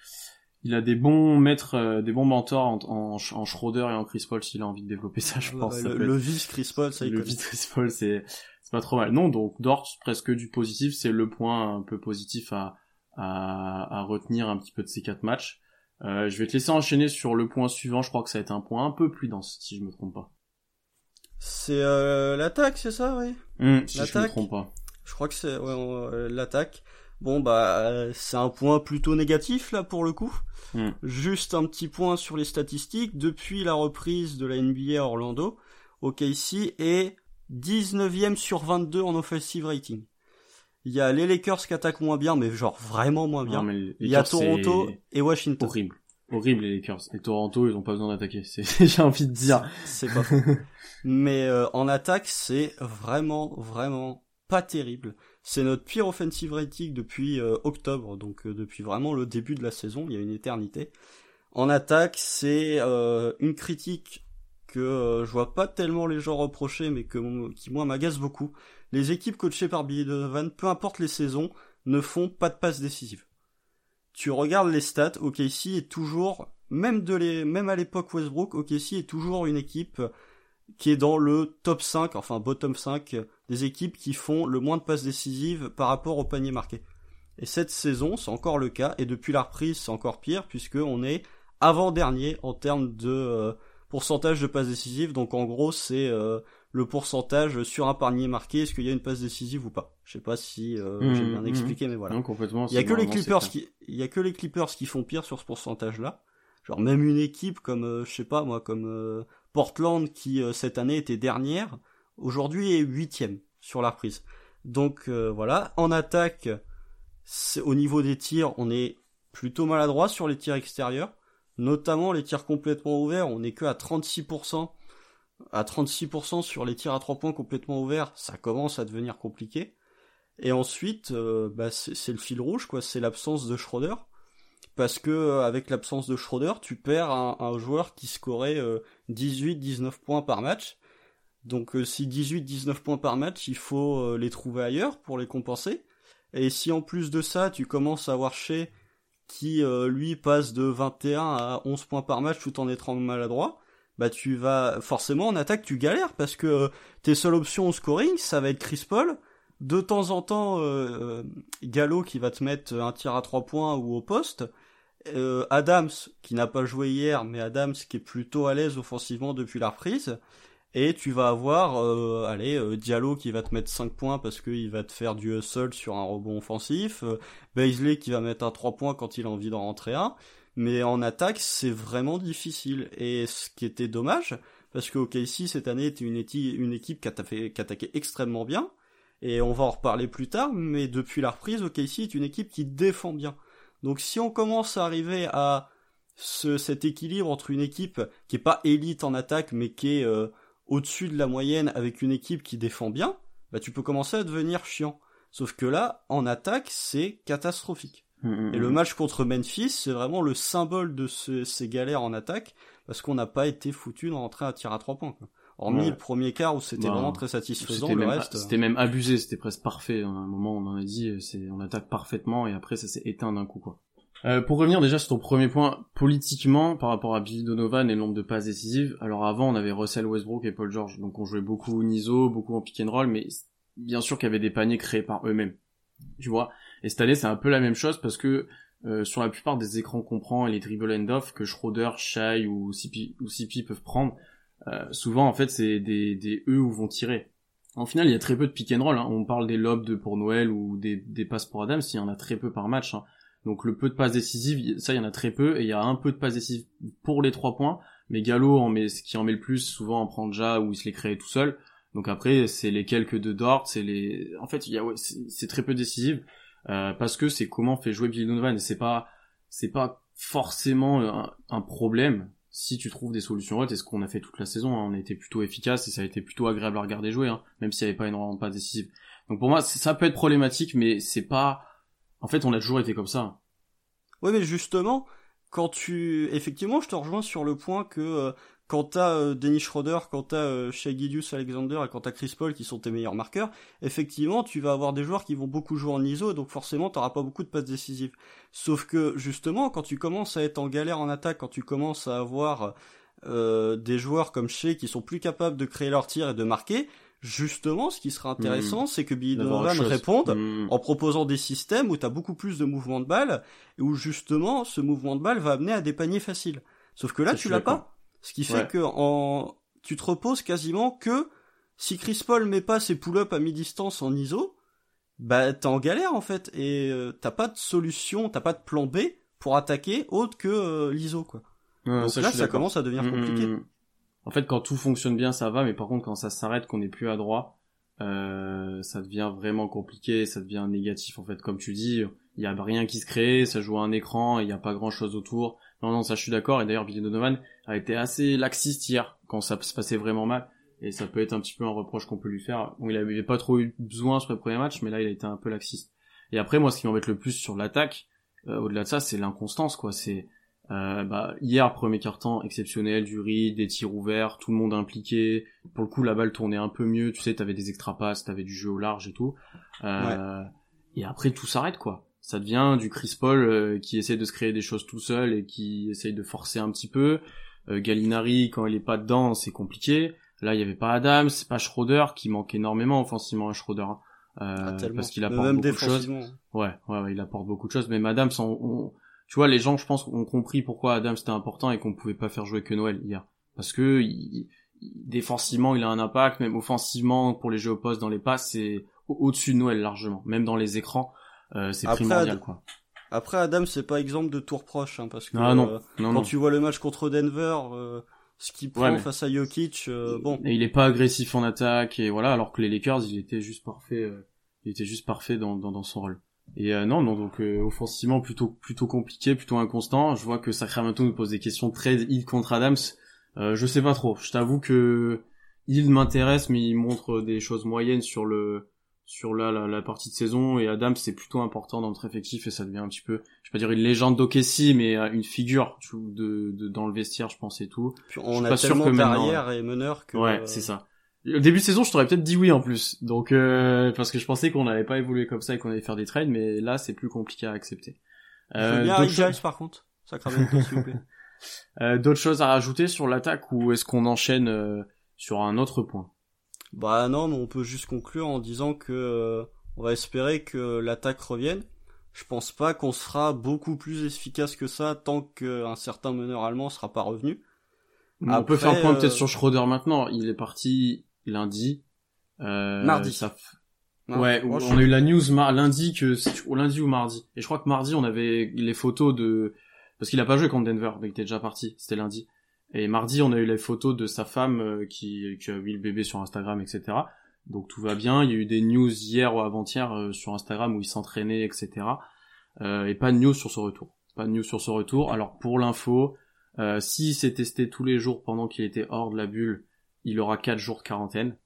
il a des bons maîtres euh, des bons mentors en, en, en, Schroeder et en Chris Paul s'il a envie de développer ça je pense. Le, vice Chris Paul ça le vice Chris Paul c'est c'est pas trop mal. Non donc Dort presque du positif c'est le point un peu positif à à, à retenir un petit peu de ces quatre matchs euh, je vais te laisser enchaîner sur le point suivant. Je crois que ça va être un point un peu plus dense, si je me trompe pas. C'est euh, l'attaque, c'est ça, oui? Mmh, si je me trompe pas. Je crois que c'est euh, l'attaque. Bon bah c'est un point plutôt négatif là pour le coup. Mmh. Juste un petit point sur les statistiques. Depuis la reprise de la NBA à Orlando, OKC est 19e sur 22 en offensive rating. Il y a les Lakers qui attaquent moins bien, mais genre vraiment moins bien. il y a Toronto et Washington. Horrible. Horrible les Lakers. Et Toronto, ils ont pas besoin d'attaquer. J'ai envie de dire. C'est pas faux. mais euh, en attaque, c'est vraiment, vraiment pas terrible. C'est notre pire offensive rating depuis euh, octobre, donc euh, depuis vraiment le début de la saison, il y a une éternité. En attaque, c'est une critique que je vois pas tellement les gens reprocher, mais que qui moi m'agace beaucoup les équipes coachées par Billy Donovan, peu importe les saisons, ne font pas de passes décisives. Tu regardes les stats, OKC est toujours, même de les, même à l'époque Westbrook, OKC est toujours une équipe qui est dans le top 5, enfin bottom 5 des équipes qui font le moins de passes décisives par rapport au panier marqué. Et cette saison, c'est encore le cas, et depuis la reprise, c'est encore pire, puisque on est avant-dernier en termes de euh, pourcentage de passes décisives, donc en gros, c'est euh, le pourcentage sur un panier marqué, est-ce qu'il y a une passe décisive ou pas? Je sais pas si euh, j'ai bien expliqué, mais voilà. complètement. Il y a que les Clippers qui, il y a que les Clippers qui font pire sur ce pourcentage-là. Genre même une équipe comme, euh, je sais pas moi, comme euh, Portland qui cette année était dernière, aujourd'hui est huitième sur la reprise. Donc voilà. En attaque, au niveau des tirs, on est plutôt maladroit sur les tirs extérieurs, notamment les tirs complètement ouverts. On est que à 36% à 36% sur les tirs à 3 points complètement ouverts, ça commence à devenir compliqué. Et ensuite, euh, bah, c'est le fil rouge, quoi. C'est l'absence de Schroeder, parce que euh, avec l'absence de Schroeder, tu perds un, joueur qui scorait 18-19 euh, points par match. Donc si 18-19 points par match, il faut les trouver ailleurs pour les compenser. Et si en plus de ça, tu commences à avoir chez qui lui passe de 21 à 11 points par match tout en étant maladroit, bah tu vas forcément en attaque tu galères parce que euh, tes seules options au scoring ça va être Chris Paul. De temps en temps euh, euh, Gallo qui va te mettre un tir à trois points ou au poste. Adams qui n'a pas joué hier mais Adams qui est plutôt à l'aise offensivement depuis la reprise et tu vas avoir allez Diallo qui va te mettre 5 points parce qu'il va te faire du hustle sur un rebond offensif Baisley qui va mettre un 3 points quand il a envie d'en rentrer un mais en attaque, c'est vraiment difficile. Et ce qui était dommage, parce que OKC cette année était une, une équipe qui, attaquait extrêmement bien, et on va en reparler plus tard, mais depuis la reprise, OKC est une équipe qui défend bien. Donc si on commence à arriver à ce, cet équilibre entre une équipe qui est pas élite en attaque, mais qui est euh, au-dessus de la moyenne avec une équipe qui défend bien, bah tu peux commencer à devenir chiant. Sauf que là, en attaque, c'est catastrophique. Mm, mm, et le mm. match contre Memphis, c'est vraiment le symbole de ces galères en attaque, parce qu'on n'a pas été foutu de rentrer à tir à trois points. Quoi. Hormis le premier quart où c'était bah, vraiment très satisfaisant, le reste... C'était même abusé, c'était presque parfait. À un moment, on en a dit, c'est on attaque parfaitement, et après ça s'est éteint d'un coup. quoi. Euh, pour revenir déjà sur ton premier point, politiquement, par rapport à Billy Donovan et le nombre de passes décisives, alors avant on avait Russell Westbrook et Paul George, donc on jouait beaucoup au NISO, beaucoup en pick and roll, mais bien sûr qu'il y avait des paniers créés par eux-mêmes. Tu vois et cette année, c'est un peu la même chose parce que euh, sur la plupart des écrans qu'on prend et les dribble end off que Schroeder, Shai ou CP, ou CP peuvent prendre, euh, souvent en fait c'est des, des E où vont tirer. En final, il y a très peu de pick and roll. Hein. On parle des lobes de pour Noël ou des, des passes pour Adams, il y en a très peu par match. Hein. Donc le peu de passes décisives, ça il y en a très peu, et il y a un peu de passes décisives pour les trois points. Mais Gallo en met, ce qui en met le plus, souvent en prend déjà ou il se les crée tout seul. Donc après, c'est les quelques de Dort, c'est les, en fait, il y a, c'est très peu décisif. Euh, parce que c'est comment fait jouer Billy Donovan et c'est pas c'est pas forcément un, problème si tu trouves des solutions hautes et ce qu'on a fait toute la saison hein. on a été plutôt efficace et ça a été plutôt agréable à regarder jouer hein, même s'il n'y avait pas énormément de pas décisives donc pour moi ça peut être problématique mais c'est pas en fait on a toujours été comme ça oui mais justement quand tu effectivement je te rejoins sur le point que euh, quand t'as euh, Dennis Schroeder, quand t'as euh, Shea Alexander et quand t'as Chris Paul qui sont tes meilleurs marqueurs, effectivement, tu vas avoir des joueurs qui vont beaucoup jouer en ISO, donc forcément, t'auras pas beaucoup de passes décisives. Sauf que, justement, quand tu commences à être en galère en attaque, quand tu commences à avoir euh, des joueurs comme Shea qui sont plus capables de créer leur tir et de marquer, justement, ce qui sera intéressant, hmm. c'est que Billy Donovan réponde hmm. en proposant des systèmes où t'as beaucoup plus de mouvements de balle, et où justement, ce mouvement de balle va amener à des paniers faciles. Sauf que là, tu l'as pas. Ce qui fait que en, tu te reposes quasiment que si Chris Paul met pas ses pull-ups à mi-distance en ISO, bah t'es en galère en fait et euh, t'as pas de solution, t'as pas de plan B pour attaquer autre que euh, l'ISO quoi. Donc ça, là ça commence à devenir mm, compliqué. En fait quand tout fonctionne bien ça va mais par contre quand ça s'arrête qu'on n'est plus à droit euh, ça devient vraiment compliqué, ça devient négatif en fait comme tu dis, il y a rien qui se crée, ça joue à un écran, il n'y a pas grand chose autour. Non, non, ça je suis d'accord. Et d'ailleurs, Billy Donovan a été assez laxiste hier quand ça se passait vraiment mal. Et ça peut être un petit peu un reproche qu'on peut lui faire. Il avait pas trop eu besoin sur le premier match, mais là, il a été un peu laxiste. Et après, moi, ce qui m'embête le plus sur l'attaque, euh, au-delà de ça, c'est l'inconstance, quoi. C'est euh, bah, hier, premier quart-temps exceptionnel, du riz, des tirs ouverts, tout le monde impliqué. Pour le coup, la balle tournait un peu mieux. Tu sais, t'avais des extra passes, t'avais du jeu au large et tout. Euh, Et après, tout s'arrête, quoi ça devient du Chris Paul euh, qui essaie de se créer des choses tout seul et qui essaye de forcer un petit peu. Euh, Gallinari, quand il est pas dedans, c'est compliqué. Là, il y avait pas Adams, c'est pas Schroeder qui manque énormément offensivement à Schroeder. Hein. Euh, ah, parce qu'il apporte beaucoup de choses. Ouais, ouais, il apporte beaucoup de choses. Mais Adams, on, tu vois, les gens, je pense, ont compris pourquoi Adams c'était important et qu'on pouvait pas faire jouer que Noël hier. Parce que il, défensivement, il a un impact, même offensivement pour les jeux au poste dans les passes, c'est au-dessus de Noël largement. Même dans les écrans, euh, c'est primordial quoi. Après Adam, c'est pas exemple de tour proche, hein, parce que ah, non. non, quand tu vois le match contre Denver, ce qu'il prend face à Jokic, bon. Et il est pas agressif en attaque et voilà, alors que les Lakers, il était juste parfait, il était juste parfait dans, dans, dans son rôle. Et euh, non, non, donc euh, offensivement plutôt plutôt compliqué, plutôt inconstant. Je vois que Sacramento nous pose des questions très Hill contre Adams. Euh, je sais pas trop. Je t'avoue que il m'intéresse, mais il montre des choses moyennes sur le sur la, la, partie de saison. Et Adams c'est plutôt important dans notre effectif et ça devient un petit peu, je vais pas dire une légende d'Okessi, mais euh, une figure de, de, dans le vestiaire, je pense et tout. on a tellement d'arrière et meneur que. Ouais, c'est ça. Au début de saison, je t'aurais peut-être dit oui en plus. Donc euh, parce que je pensais qu'on n'avait pas évolué comme ça et qu'on allait faire des trades, mais là c'est plus compliqué à accepter. Euh, bien choses... par contre. S'il vous plaît. Euh, d'autres choses à rajouter sur l'attaque ou est-ce qu'on enchaîne euh, sur un autre point? Bah non, mais on peut juste conclure en disant que euh, on va espérer que l'attaque revienne. Je pense pas qu'on sera beaucoup plus efficace que ça tant qu'un certain meneur allemand sera pas revenu. on peut faire un point peut-être sur Schroeder maintenant. Il est parti lundi. Euh, mardi. Ça ouais, on a eu la news lundi que au lundi ou mardi. Et je crois que mardi on avait les photos de parce qu'il a pas joué contre Denver, mais il était déjà parti. C'était lundi. Et mardi on a eu les photos de sa femme euh, qui, qui a vu le bébé sur Instagram, etc. Donc tout va bien. Il y a eu des news hier ou avant-hier euh, sur Instagram où il s'entraînait, etc. Euh, et pas de news sur ce retour. Pas de news sur ce retour. Alors pour l'info, euh, s'il s'est testé tous les jours pendant qu'il était hors de la bulle, il aura 4 jours de quarantaine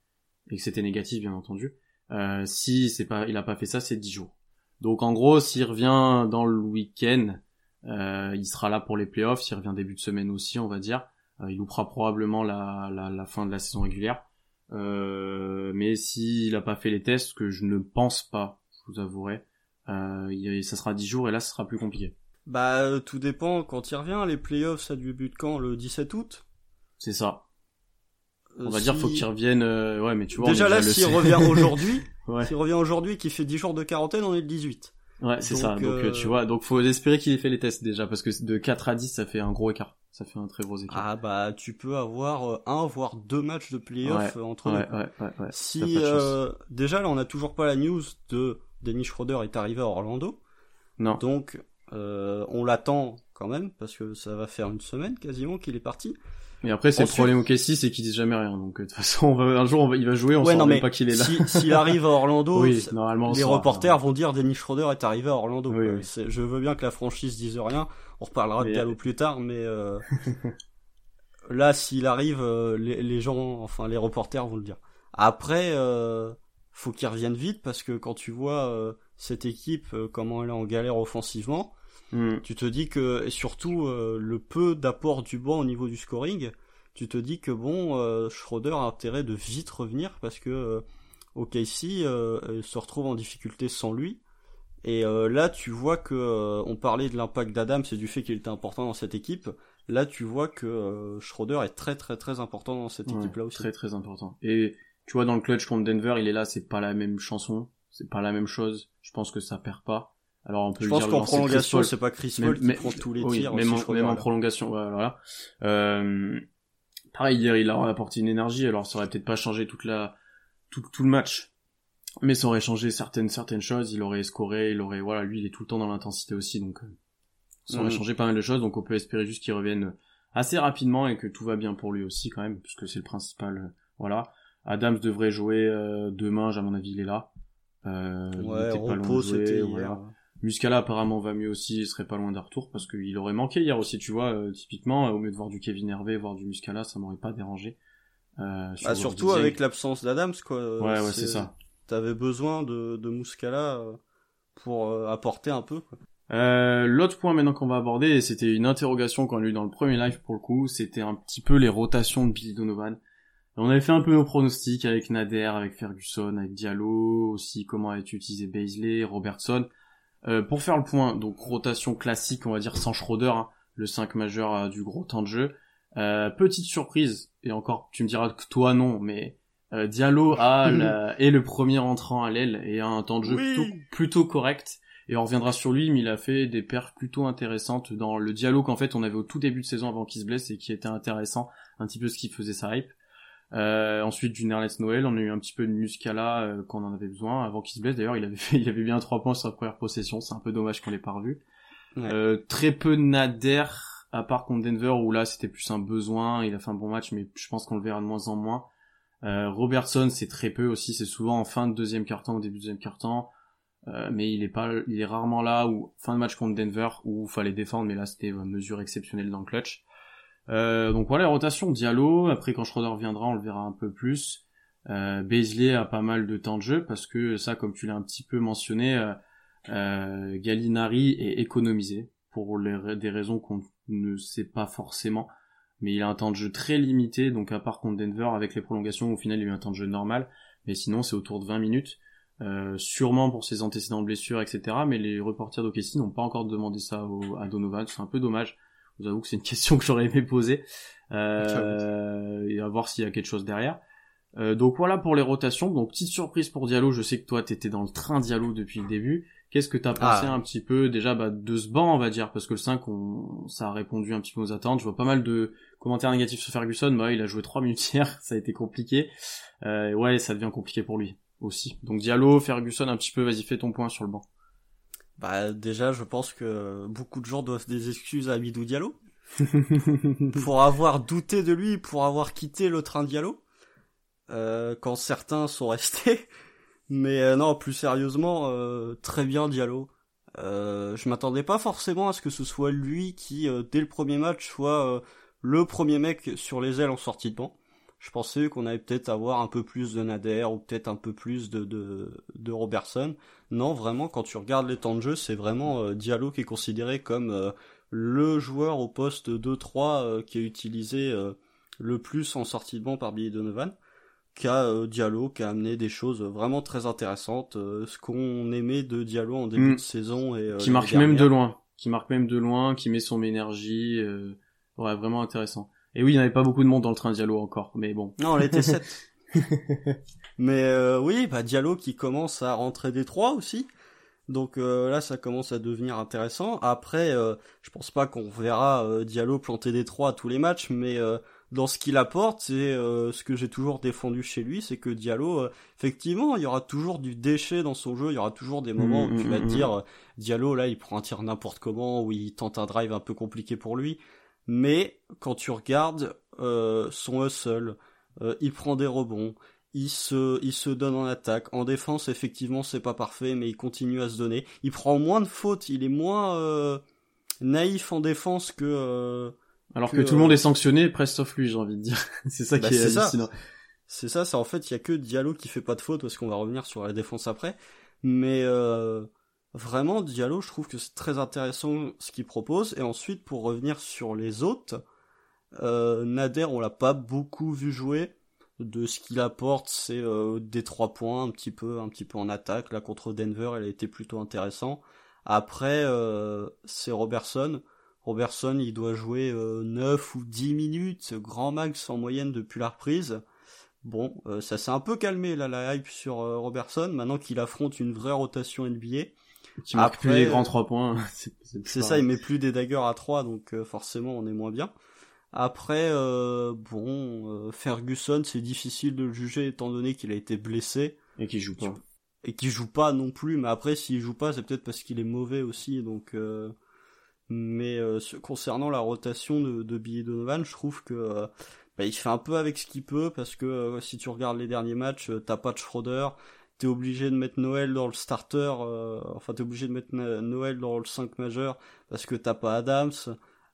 et que c'était négatif bien entendu. Euh, si c'est pas, il a pas fait ça, c'est 10 jours. Donc en gros, s'il revient dans le week-end, euh, il sera là pour les playoffs. S'il revient début de semaine aussi, on va dire, euh, il loupera probablement la, la, la, fin de la saison régulière. Euh, mais s'il a pas fait les tests, que je ne pense pas, je vous avouerai, euh, ça sera 10 jours et là, ce sera plus compliqué. Bah, tout dépend quand il revient. Les playoffs, ça débute quand? Le 17 août? C'est ça. On va dire faut qu'il revienne euh, ouais mais tu vois déjà là s'il revient aujourd'hui s'il revient aujourd'hui qui fait 10 jours de quarantaine on est le 18 ouais c'est ça. Donc euh, tu vois donc faut espérer qu'il ait fait les tests déjà parce que de 4 à 10 ça fait un gros écart. Ça fait un très gros écart. Ah bah tu peux avoir euh, un voire deux matchs de playoff entre ouais, ouais, ouais, si déjà là on a toujours pas la news de Dennis Schroeder est arrivé à Orlando. Non. Donc on l'attend quand même parce que ça va faire une semaine quasiment qu'il est parti mais après, c'est le problème au Casey, c'est qu'ils disent jamais rien. Donc, de toute façon, on va, un jour, on va, il va jouer, on ouais, sait même pas qu'il est là. S'il arrive à Orlando, oui, normalement, les reporters vont dire Dennis Schroeder est arrivé à Orlando. Oui, Je veux bien que la franchise dise rien. On reparlera de Gallo plus tard, mais euh... là, s'il arrive, euh, les, les, gens, enfin, les reporters vont le dire. Après, euh, faut qu'il revienne vite parce que quand tu vois euh, cette équipe, euh, comment elle est en galère offensivement, Mm. Tu te dis que, et surtout euh, le peu d'apport du banc au niveau du scoring, tu te dis que bon, euh, Schroeder a intérêt de vite revenir parce que euh, OKC se retrouve en difficulté sans lui. Et là, tu vois que on parlait de l'impact d'Adam, c'est du fait qu'il était important dans cette équipe. Là, tu vois que Schroeder est très très très important dans cette équipe-là aussi. Très très important. Et tu vois dans le clutch contre Denver, il est là, c'est pas la même chanson, c'est pas la même chose. Je pense que ça perd pas. Alors on peut je pense qu'en prolongation, c'est pas Chris Paul qui prend tous les tirs. Même, en, même en prolongation, voilà. Euh, pareil, hier, il a apporté une énergie. Alors ça aurait peut-être pas changé toute la tout, tout le match, mais ça aurait changé certaines certaines choses. Il aurait scoré, il aurait voilà, lui, il est tout le temps dans l'intensité aussi, donc euh, ça aurait mm. changé pas mal de choses. Donc on peut espérer juste qu'il revienne assez rapidement et que tout va bien pour lui aussi quand même, puisque c'est le principal. Euh, voilà. Adams devrait jouer euh, demain, à mon avis, il est là. Euh, ouais, il repos, c'était hier. Muscala apparemment va mieux aussi, il serait pas loin d'un retour parce qu'il aurait manqué hier aussi, tu vois, euh, typiquement, au mieux de voir du Kevin Hervé, voir du Muscala, ça m'aurait pas dérangé. Euh, bah, surtout avec l'absence d'Adams, quoi. Ouais, ouais, c'est ça. T'avais besoin de, de Muscala euh, pour euh, apporter un peu, quoi. Euh, L'autre point maintenant qu'on va aborder, et c'était une interrogation qu'on a eu dans le premier live pour le coup, c'était un petit peu les rotations de Billy Donovan. On avait fait un peu nos pronostics avec Nader, avec Ferguson, avec Diallo, aussi comment été utilisé Baisley, Robertson. Euh, pour faire le point, donc rotation classique, on va dire sans Schroeder, hein, le 5 majeur a du gros temps de jeu. Euh, petite surprise, et encore, tu me diras que toi non, mais euh, Diallo a est le premier entrant à l'aile et a un temps de jeu plutôt, plutôt, correct. Et on reviendra sur lui, mais il a fait des perfs plutôt intéressantes dans le Diallo qu'en fait on avait au tout début de saison avant qu'il se blesse et qui était intéressant, un petit peu ce qui faisait sa hype. Euh, ensuite du Nerlens Noël, on a eu un petit peu de Muscala euh, quand on en avait besoin avant qu'il se blesse. D'ailleurs, il avait fait, il avait bien trois points sur sa première possession. C'est un peu dommage qu'on l'ait pas revu. Euh, très peu Nader à part contre Denver où là c'était plus un besoin. Il a fait un bon match, mais je pense qu'on le verra de moins en moins. Euh, Robertson c'est très peu aussi. C'est souvent en fin de deuxième quart-temps ou début de deuxième quart-temps. Euh, mais il est pas, il est rarement là ou fin de match contre Denver où fallait défendre, mais là c'était une mesure exceptionnelle dans le clutch. Euh, donc voilà, rotation Diallo. Après, quand Schroeder reviendra, on le verra un peu plus. Euh, a pas mal de temps de jeu parce que ça, comme tu l'as un petit peu mentionné, euh, euh Gallinari est économisé pour des raisons qu'on ne sait pas forcément. Mais il a un temps de jeu très limité, donc à part contre Denver, avec les prolongations, au final il a eu un temps de jeu normal. Mais sinon, c'est autour de 20 minutes. Euh, sûrement pour ses antécédents de blessures, etc. Mais les reporters d'OKC n'ont pas encore demandé ça à Donovan. C'est un peu dommage. Je vous avoue que c'est une question que j'aurais aimé poser euh, et à voir s'il y a quelque chose derrière. Euh, donc voilà pour les rotations. Donc petite surprise pour Diallo. Je sais que toi t'étais dans le train Diallo depuis le début. Qu'est-ce que t'as pensé ah. un petit peu déjà bah, de ce banc on va dire? Parce que le 5 on, ça a répondu un petit peu aux attentes. Je vois pas mal de commentaires négatifs sur Ferguson. Bah il a joué 3 minutes hier, ça a été compliqué. Euh, ouais ça devient compliqué pour lui aussi. Donc Diallo, Ferguson un petit peu. Vas-y fais ton point sur le banc. Bah déjà, je pense que beaucoup de gens doivent des excuses à Abidou Diallo pour avoir douté de lui, pour avoir quitté le train Diallo, euh, quand certains sont restés. Mais euh, non, plus sérieusement, euh, très bien Diallo. Euh, je m'attendais pas forcément à ce que ce soit lui qui, euh, dès le premier match, soit le premier mec sur les ailes en sortie de banc. Je pensais qu'on allait peut-être avoir un peu plus de Nader ou peut-être un peu plus de, de, de, Robertson. Non, vraiment, quand tu regardes les temps de jeu, c'est vraiment euh, Diallo qui est considéré comme euh, le joueur au poste 2-3 euh, qui est utilisé le plus en sortie de banc par Billy Donovan. Qui a Diallo, qui a amené des choses vraiment très intéressantes, ce qu'on aimait de Diallo en début mm. de saison et qui marque même de loin, qui marque même de loin, qui met son énergie, ouais, vraiment intéressant. Et oui, il n'y avait pas beaucoup de monde dans le train Diallo encore, mais bon. Non, on était 7. mais euh, oui, bah Diallo qui commence à rentrer des trois aussi. Donc euh, là, ça commence à devenir intéressant. Après, euh, je pense pas qu'on verra euh, Diallo planter des trois à tous les matchs, mais dans ce qu'il apporte, c'est ce que j'ai toujours défendu chez lui, c'est que Diallo, effectivement, il y aura toujours du déchet dans son jeu, il y aura toujours des moments où tu vas te dire. Diallo, là, il prend un tir n'importe comment, ou il tente un drive un peu compliqué pour lui mais quand tu regardes euh, son hustle, euh, il prend des rebonds, il se, il se donne en attaque. En défense, effectivement, c'est pas parfait, mais il continue à se donner. Il prend moins de fautes, il est moins euh, naïf en défense que. Euh, Alors que, tout le monde est sanctionné, presque sauf lui, j'ai envie de dire. c'est ça bah, qui est, hallucinant. C'est ça, c'est en fait, il y a que Diallo qui fait pas de fautes, parce qu'on va revenir sur la défense après. Mais euh, Vraiment, Diallo, je trouve que c'est très intéressant ce qu'il propose. Et ensuite, pour revenir sur les autres, euh, Nader, on l'a pas beaucoup vu jouer. De ce qu'il apporte, c'est euh, des trois points, un petit peu, un petit peu en attaque. Là, contre Denver, elle a été plutôt intéressant. Après, euh, c'est Robertson. Robertson, il doit jouer 9 ou 10 minutes, grand max en moyenne depuis la reprise. Bon, ça s'est un peu calmé là la hype sur Robertson, maintenant qu'il affronte une vraie rotation NBA. Qui marque plus les grands trois points. C'est ça, il met plus des daggers à 3, donc euh, forcément on est moins bien. Après, euh, bon, euh, Ferguson, c'est difficile de le juger étant donné qu'il a été blessé. Et qu'il joue pas. Et qu'il joue pas non plus, mais après s'il joue pas, c'est peut-être parce qu'il est mauvais aussi, donc... Mais concernant la rotation de, de Billy Donovan, je trouve que bah, il fait un peu avec ce qu'il peut, parce que si tu regardes les derniers matchs, t'as pas de Schroeder, t'es obligé de mettre Noël dans le starter, euh, enfin t'es obligé de mettre Noël dans le 5 majeur parce que t'as pas Adams,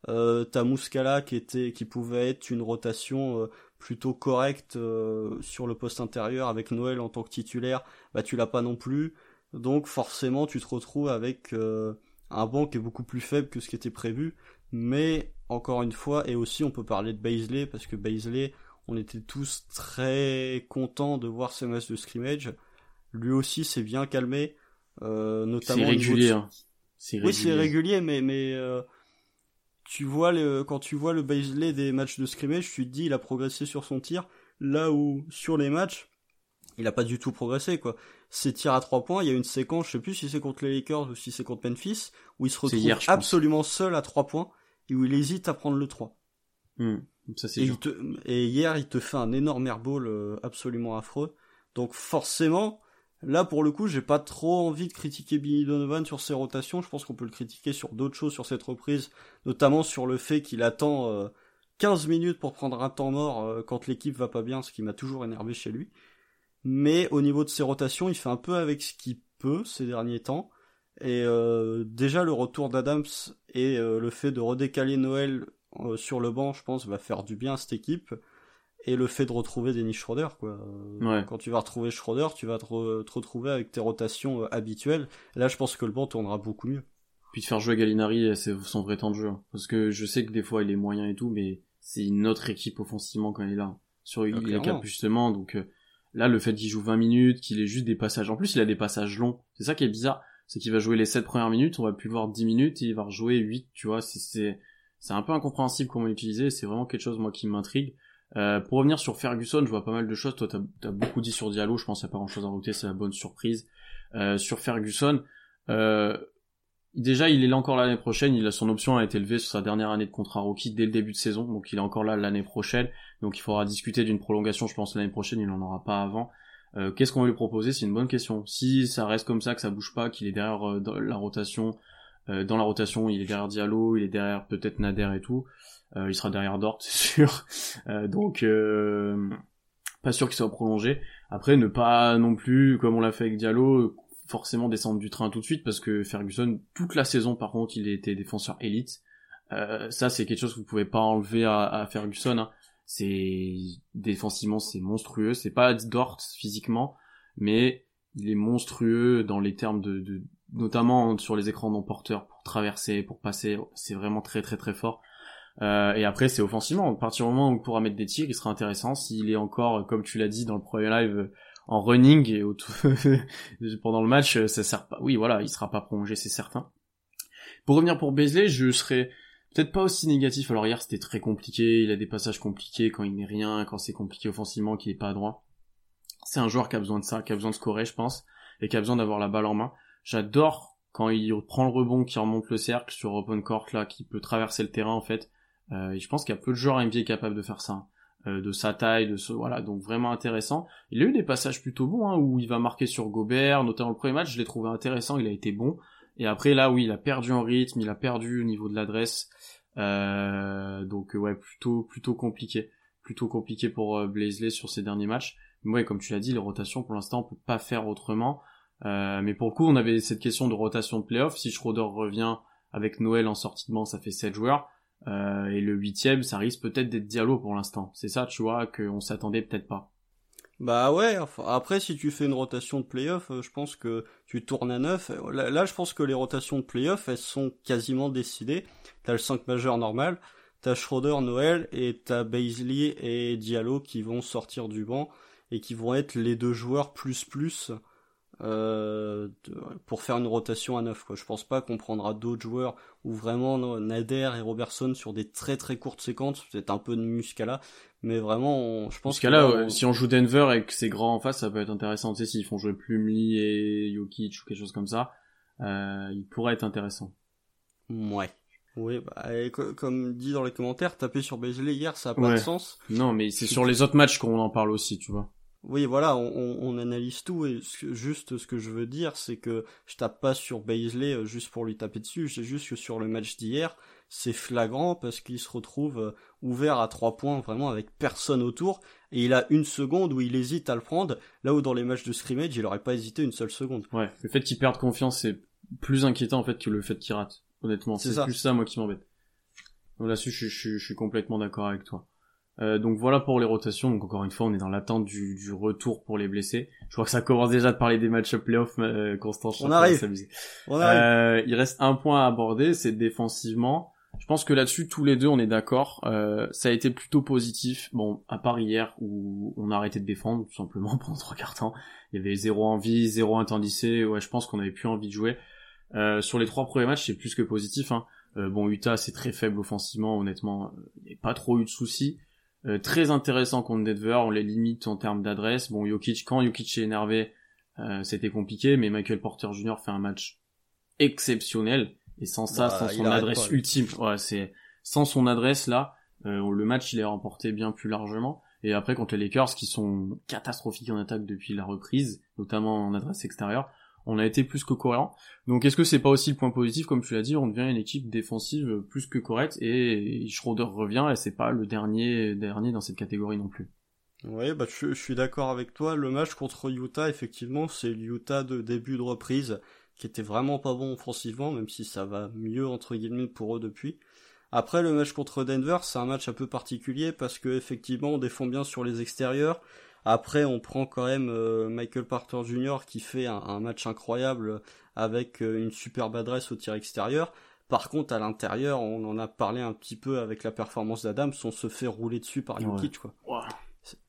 euh, t'as Muscala qui était, qui pouvait être une rotation euh, plutôt correcte euh, sur le poste intérieur avec Noël en tant que titulaire, bah tu l'as pas non plus, donc forcément tu te retrouves avec un banc qui est beaucoup plus faible que ce qui était prévu, mais encore une fois, et aussi on peut parler de Baisley parce que Baisley, on était tous très contents de voir ce match de scrimmage lui aussi s'est bien calmé, euh, notamment. C'est régulier. Hein. Oui, c'est régulier, mais mais euh, tu vois le quand tu vois le Baisley des matchs de scrimmage, tu te dis il a progressé sur son tir, là où sur les matchs il a pas du tout progressé quoi. Ses tirs à trois points, il y a une séquence, je sais plus si c'est contre les Lakers ou si c'est contre Memphis, où il se retrouve absolument seul à trois points et où il hésite à prendre le 3. Hmm. Ça, et, et, hier, il te fait un énorme airball euh, absolument affreux. Donc forcément, là pour le coup, j'ai pas trop envie de critiquer Billy Donovan sur ses rotations. Je pense qu'on peut le critiquer sur d'autres choses sur cette reprise, notamment sur le fait qu'il attend 15 euh, minutes pour prendre un temps mort euh, quand l'équipe va pas bien, ce qui m'a toujours énervé chez lui. Mais au niveau de ses rotations, il fait un peu avec ce qu'il peut ces derniers temps. Et euh, déjà le retour d'Adams et euh, le fait de redécaler Noël sur le banc, je pense, va faire du bien à cette équipe. Et le fait de retrouver Denis Schroeder, quoi. Quand tu vas retrouver Schroeder, tu vas te, retrouver avec tes rotations habituelles. là, je pense que le banc tournera beaucoup mieux. Puis de faire jouer Gallinari, c'est son vrai temps de jeu. Hein. Parce que je sais que des fois il est moyen et tout, mais c'est une autre équipe offensivement quand il est là. Sur il est cap justement, donc là le fait qu'il joue 20 minutes, qu'il ait juste des passages. En plus, il a des passages longs. C'est ça qui est bizarre c'est qu'il va jouer les 7 premières minutes, on va plus le voir 10 minutes, et il va rejouer 8, tu vois, c'est, c'est un peu incompréhensible comment l'utiliser, c'est vraiment quelque chose, moi, qui m'intrigue. Euh, pour revenir sur Ferguson, je vois pas mal de choses, toi, t'as, as beaucoup dit sur Diallo, je pense qu'il n'y a pas grand chose à rajouter, c'est la bonne surprise. Euh, sur Ferguson, euh, déjà, il est là encore l'année prochaine, il a son option a été élevée sur sa dernière année de contrat rookie dès le début de saison, donc il est encore là l'année prochaine, donc il faudra discuter d'une prolongation, je pense, l'année prochaine, il n'en aura pas avant. Euh, qu'est-ce qu'on va lui proposer? C'est une bonne question. Si ça reste comme ça, que ça bouge pas, qu'il est derrière euh, la rotation, euh, dans la rotation, il est derrière Diallo, il est derrière peut-être Nader et tout, il sera derrière Dort, c'est sûr. donc pas sûr qu'il soit prolongé. Après, ne pas non plus, comme on l'a fait avec Diallo, forcément descendre du train tout de suite, parce que Ferguson, toute la saison, par contre, il était défenseur élite. ça, c'est quelque chose que vous pouvez pas enlever à, à Ferguson. Hein c'est défensivement c'est monstrueux c'est pas Dort physiquement mais il est monstrueux dans les termes de, de notamment sur les écrans non porteurs pour traverser pour passer c'est vraiment très très très fort euh, et après c'est offensivement à partir du moment où il pourra mettre des tirs il sera intéressant s'il est encore comme tu l'as dit dans le premier live en running et pendant le match ça sert pas oui voilà il sera pas prolongé c'est certain pour revenir pour Beasley je serais peut-être pas aussi négatif. Alors hier c'était très compliqué, il a des passages compliqués quand il n'est rien, quand c'est compliqué offensivement, qu'il est pas droit. C'est un joueur qui a besoin de ça, qui a besoin de scorer, je pense, et qui a besoin d'avoir la balle en main. J'adore quand il prend le rebond, qui remonte le cercle sur open court là, qui peut traverser le terrain en fait. Euh, je pense qu'il y a peu de joueurs NBA capables de faire ça. Euh, de sa taille, de ce voilà, donc vraiment intéressant. Il a eu des passages plutôt bons hein, où il va marquer sur Gobert, notamment le premier match, je l'ai trouvé intéressant, il a été bon. Et après là, oui, il a perdu en rythme, il a perdu au niveau de l'adresse. Euh, donc ouais, plutôt plutôt compliqué, plutôt compliqué pour euh, Blaisley sur ces derniers matchs. Mais ouais, comme tu l'as dit, les rotations pour l'instant on peut pas faire autrement. Euh, mais pour le coup, on avait cette question de rotation de playoff. Si Schroeder revient avec Noël en sortie de ça fait 7 joueurs. Euh, et le huitième, ça risque peut-être d'être Diallo pour l'instant. C'est ça, tu vois, qu'on s'attendait peut-être pas. Bah ouais, après si tu fais une rotation de playoff, euh, je pense que tu tournes à 9. Là, je pense que les rotations de playoff, elles sont quasiment décidées. T'as le 5 majeur normal, t'as Schroeder, Noël, et t'as Baisley et Diallo qui vont sortir du banc et qui vont être les deux joueurs plus plus euh, pour faire une rotation à 9. Quoi. Je pense pas qu'on prendra d'autres joueurs ou vraiment Nader et Robertson sur des très très courtes séquences, peut-être un peu de Muscala, mais vraiment, je pense que là, si on joue Denver et que c'est grand en face, ça peut être intéressant. Tu sais, s'ils font jouer Plumlee et Jokic ou quelque chose comme ça, euh, il pourrait être intéressant. Ouais. Oui, bah, comme dit dans les commentaires, taper sur Beasley hier, ça a pas de sens. Non, mais c'est sur les autres matchs qu'on en parle aussi, tu vois. Oui, voilà, on, on, analyse tout et juste ce que je veux dire, c'est que je tape pas sur Baisley euh, juste pour lui taper dessus, c'est juste que sur le match d'hier, c'est flagrant parce qu'il se retrouve euh, ouvert à trois points vraiment avec personne autour et il a une seconde où il hésite à le prendre, là où dans les matchs de scrimmage, il aurait pas hésité une seule seconde. Ouais, le fait qu'il perde confiance, c'est plus inquiétant en fait que le fait qu'il rate. Honnêtement, c'est plus ça moi qui m'embête. Là-dessus, je, je, je suis complètement d'accord avec toi. Euh, donc voilà pour les rotations. Donc encore une fois, on est dans l'attente du, du, retour pour les blessés. Je crois que ça commence déjà de parler des matchs playoff. Euh, Constant, on arrive. On arrive. Euh, il reste un point à aborder, c'est défensivement. Je pense que là-dessus, tous les deux, on est d'accord. Euh, ça a été plutôt positif. Bon, à part hier où on a arrêté de défendre tout simplement pendant trois quarts temps. Il y avait zéro envie, zéro intendicé. Ouais, je pense qu'on avait plus envie de jouer. Euh, sur les trois premiers matchs, c'est plus que positif. Hein. bon, Utah, c'est très faible offensivement. Honnêtement, il n'y a pas trop eu de soucis. Euh, très intéressant contre Denver, on les limite en termes d'adresse. Bon, Jokic, quand Jokic est énervé, euh, c'était compliqué, mais Michael Porter Jr. fait un match exceptionnel. Et sans ça, bah, sans son adresse ultime, ouais, c'est sans son adresse là, le match il est remporté bien plus largement. Et après contre les Lakers qui sont catastrophiques en attaque depuis la reprise, notamment en adresse extérieure, on a été plus que cohérent. Donc est-ce que c'est pas aussi le point positif, comme tu l'as dit, on devient une équipe défensive plus que correcte et Schroeder revient et c'est pas le dernier dernier dans cette catégorie non plus. Oui, bah je, suis d'accord avec toi. Le match contre Utah, effectivement, c'est l'Utah de début de reprise qui était vraiment pas bon offensivement, même si ça va mieux entre guillemets pour eux depuis. Après le match contre Denver, c'est un match un peu particulier parce que effectivement on défend bien sur les extérieurs. Après on prend quand même euh, Michael Porter Jr. qui fait un, match incroyable avec euh, une superbe adresse au tir extérieur. Par contre à l'intérieur, on en a parlé un petit peu avec la performance d'Adams, on se fait rouler dessus par Jokic quoi.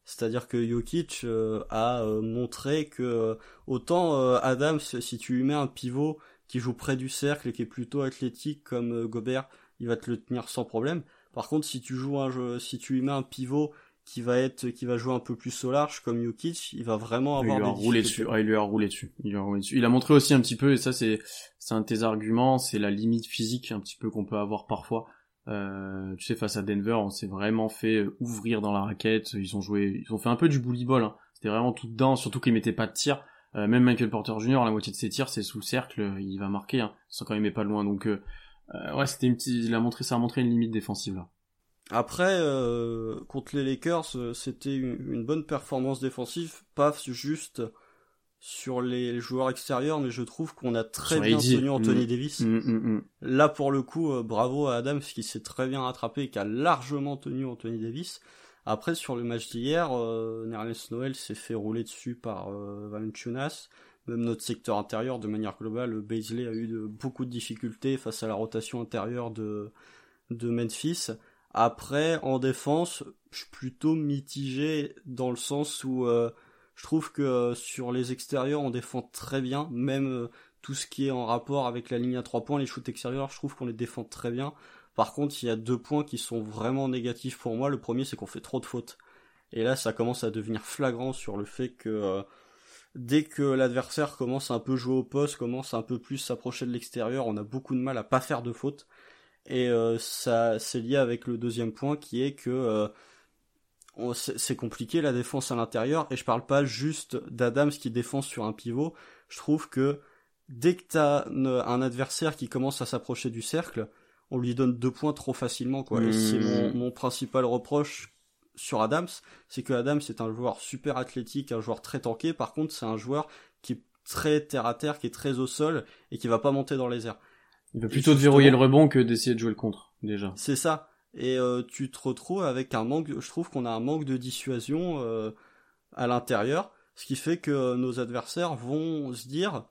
C'est-à-dire que Jokic euh, a montré que autant Adams, si tu lui mets un pivot qui joue près du cercle et qui est plutôt athlétique comme Gobert, il va te le tenir sans problème. Par contre, si tu joues un jeu, si tu lui mets un pivot qui va être, qui va jouer un peu plus au large comme Jokic, il va vraiment avoir il lui a roulé dessus. il lui a roulé dessus. Il, a roulé dessus. il a montré aussi un petit peu, et ça c'est, c'est un de tes arguments, c'est la limite physique un petit peu qu'on peut avoir parfois. Euh, tu sais, face à Denver, on s'est vraiment fait ouvrir dans la raquette. Ils ont joué, ils ont fait un peu du bully ball. Hein. C'était vraiment tout dedans, surtout qu'ils mettaient pas de tir. Euh, même Michael Porter Jr., la moitié de ses tirs, c'est sous le cercle, il va marquer, hein, sans quand même pas loin. Donc euh, euh, ouais, c'était une petite, il a montré, ça a montré une limite défensive là. Après, euh, contre les Lakers, euh, c'était une, bonne performance défensive, pas juste sur les joueurs extérieurs, mais je trouve qu'on a très bien tenu Anthony mm. Davis. Mm, mm, là, pour le coup, bravo à Adams qui s'est très bien rattrapé et qui a largement tenu Anthony Davis. Après, sur le match d'hier, euh, Nerlens Noël s'est fait rouler dessus par euh, Valanciunas même notre secteur intérieur de manière globale, Baisley a eu de, beaucoup de difficultés face à la rotation intérieure de, de Memphis. Après, en défense, je suis plutôt mitigé dans le sens où euh, je trouve que euh, sur les extérieurs, on défend très bien, même euh, tout ce qui est en rapport avec la ligne à trois points, les shoots extérieurs, je trouve qu'on les défend très bien. Par contre, il y a deux points qui sont vraiment négatifs pour moi. Le premier, c'est qu'on fait trop de fautes. Et là, ça commence à devenir flagrant sur le fait que dès que l'adversaire commence un peu jouer au poste, commence un peu plus s'approcher de l'extérieur, on a beaucoup de mal à pas faire de faute. Et euh, ça, c'est lié avec le deuxième point qui est que euh, c'est compliqué la défense à l'intérieur. Et je parle pas juste d'Adams qui défend sur un pivot. Je trouve que dès que t'as un adversaire qui commence à s'approcher du cercle, on lui donne deux points trop facilement, quoi. Et c'est mon, mon principal reproche sur Adams, c'est que Adams c'est un joueur super athlétique, un joueur très tanké. Par contre, c'est un joueur qui est très terre à terre, qui est très au sol et qui va pas monter dans les airs. Il va plutôt te verrouiller le rebond que d'essayer de jouer le contre, déjà. C'est ça. Et euh, tu te retrouves avec un manque, je trouve qu'on a un manque de dissuasion euh, à l'intérieur, ce qui fait que nos adversaires vont se dire,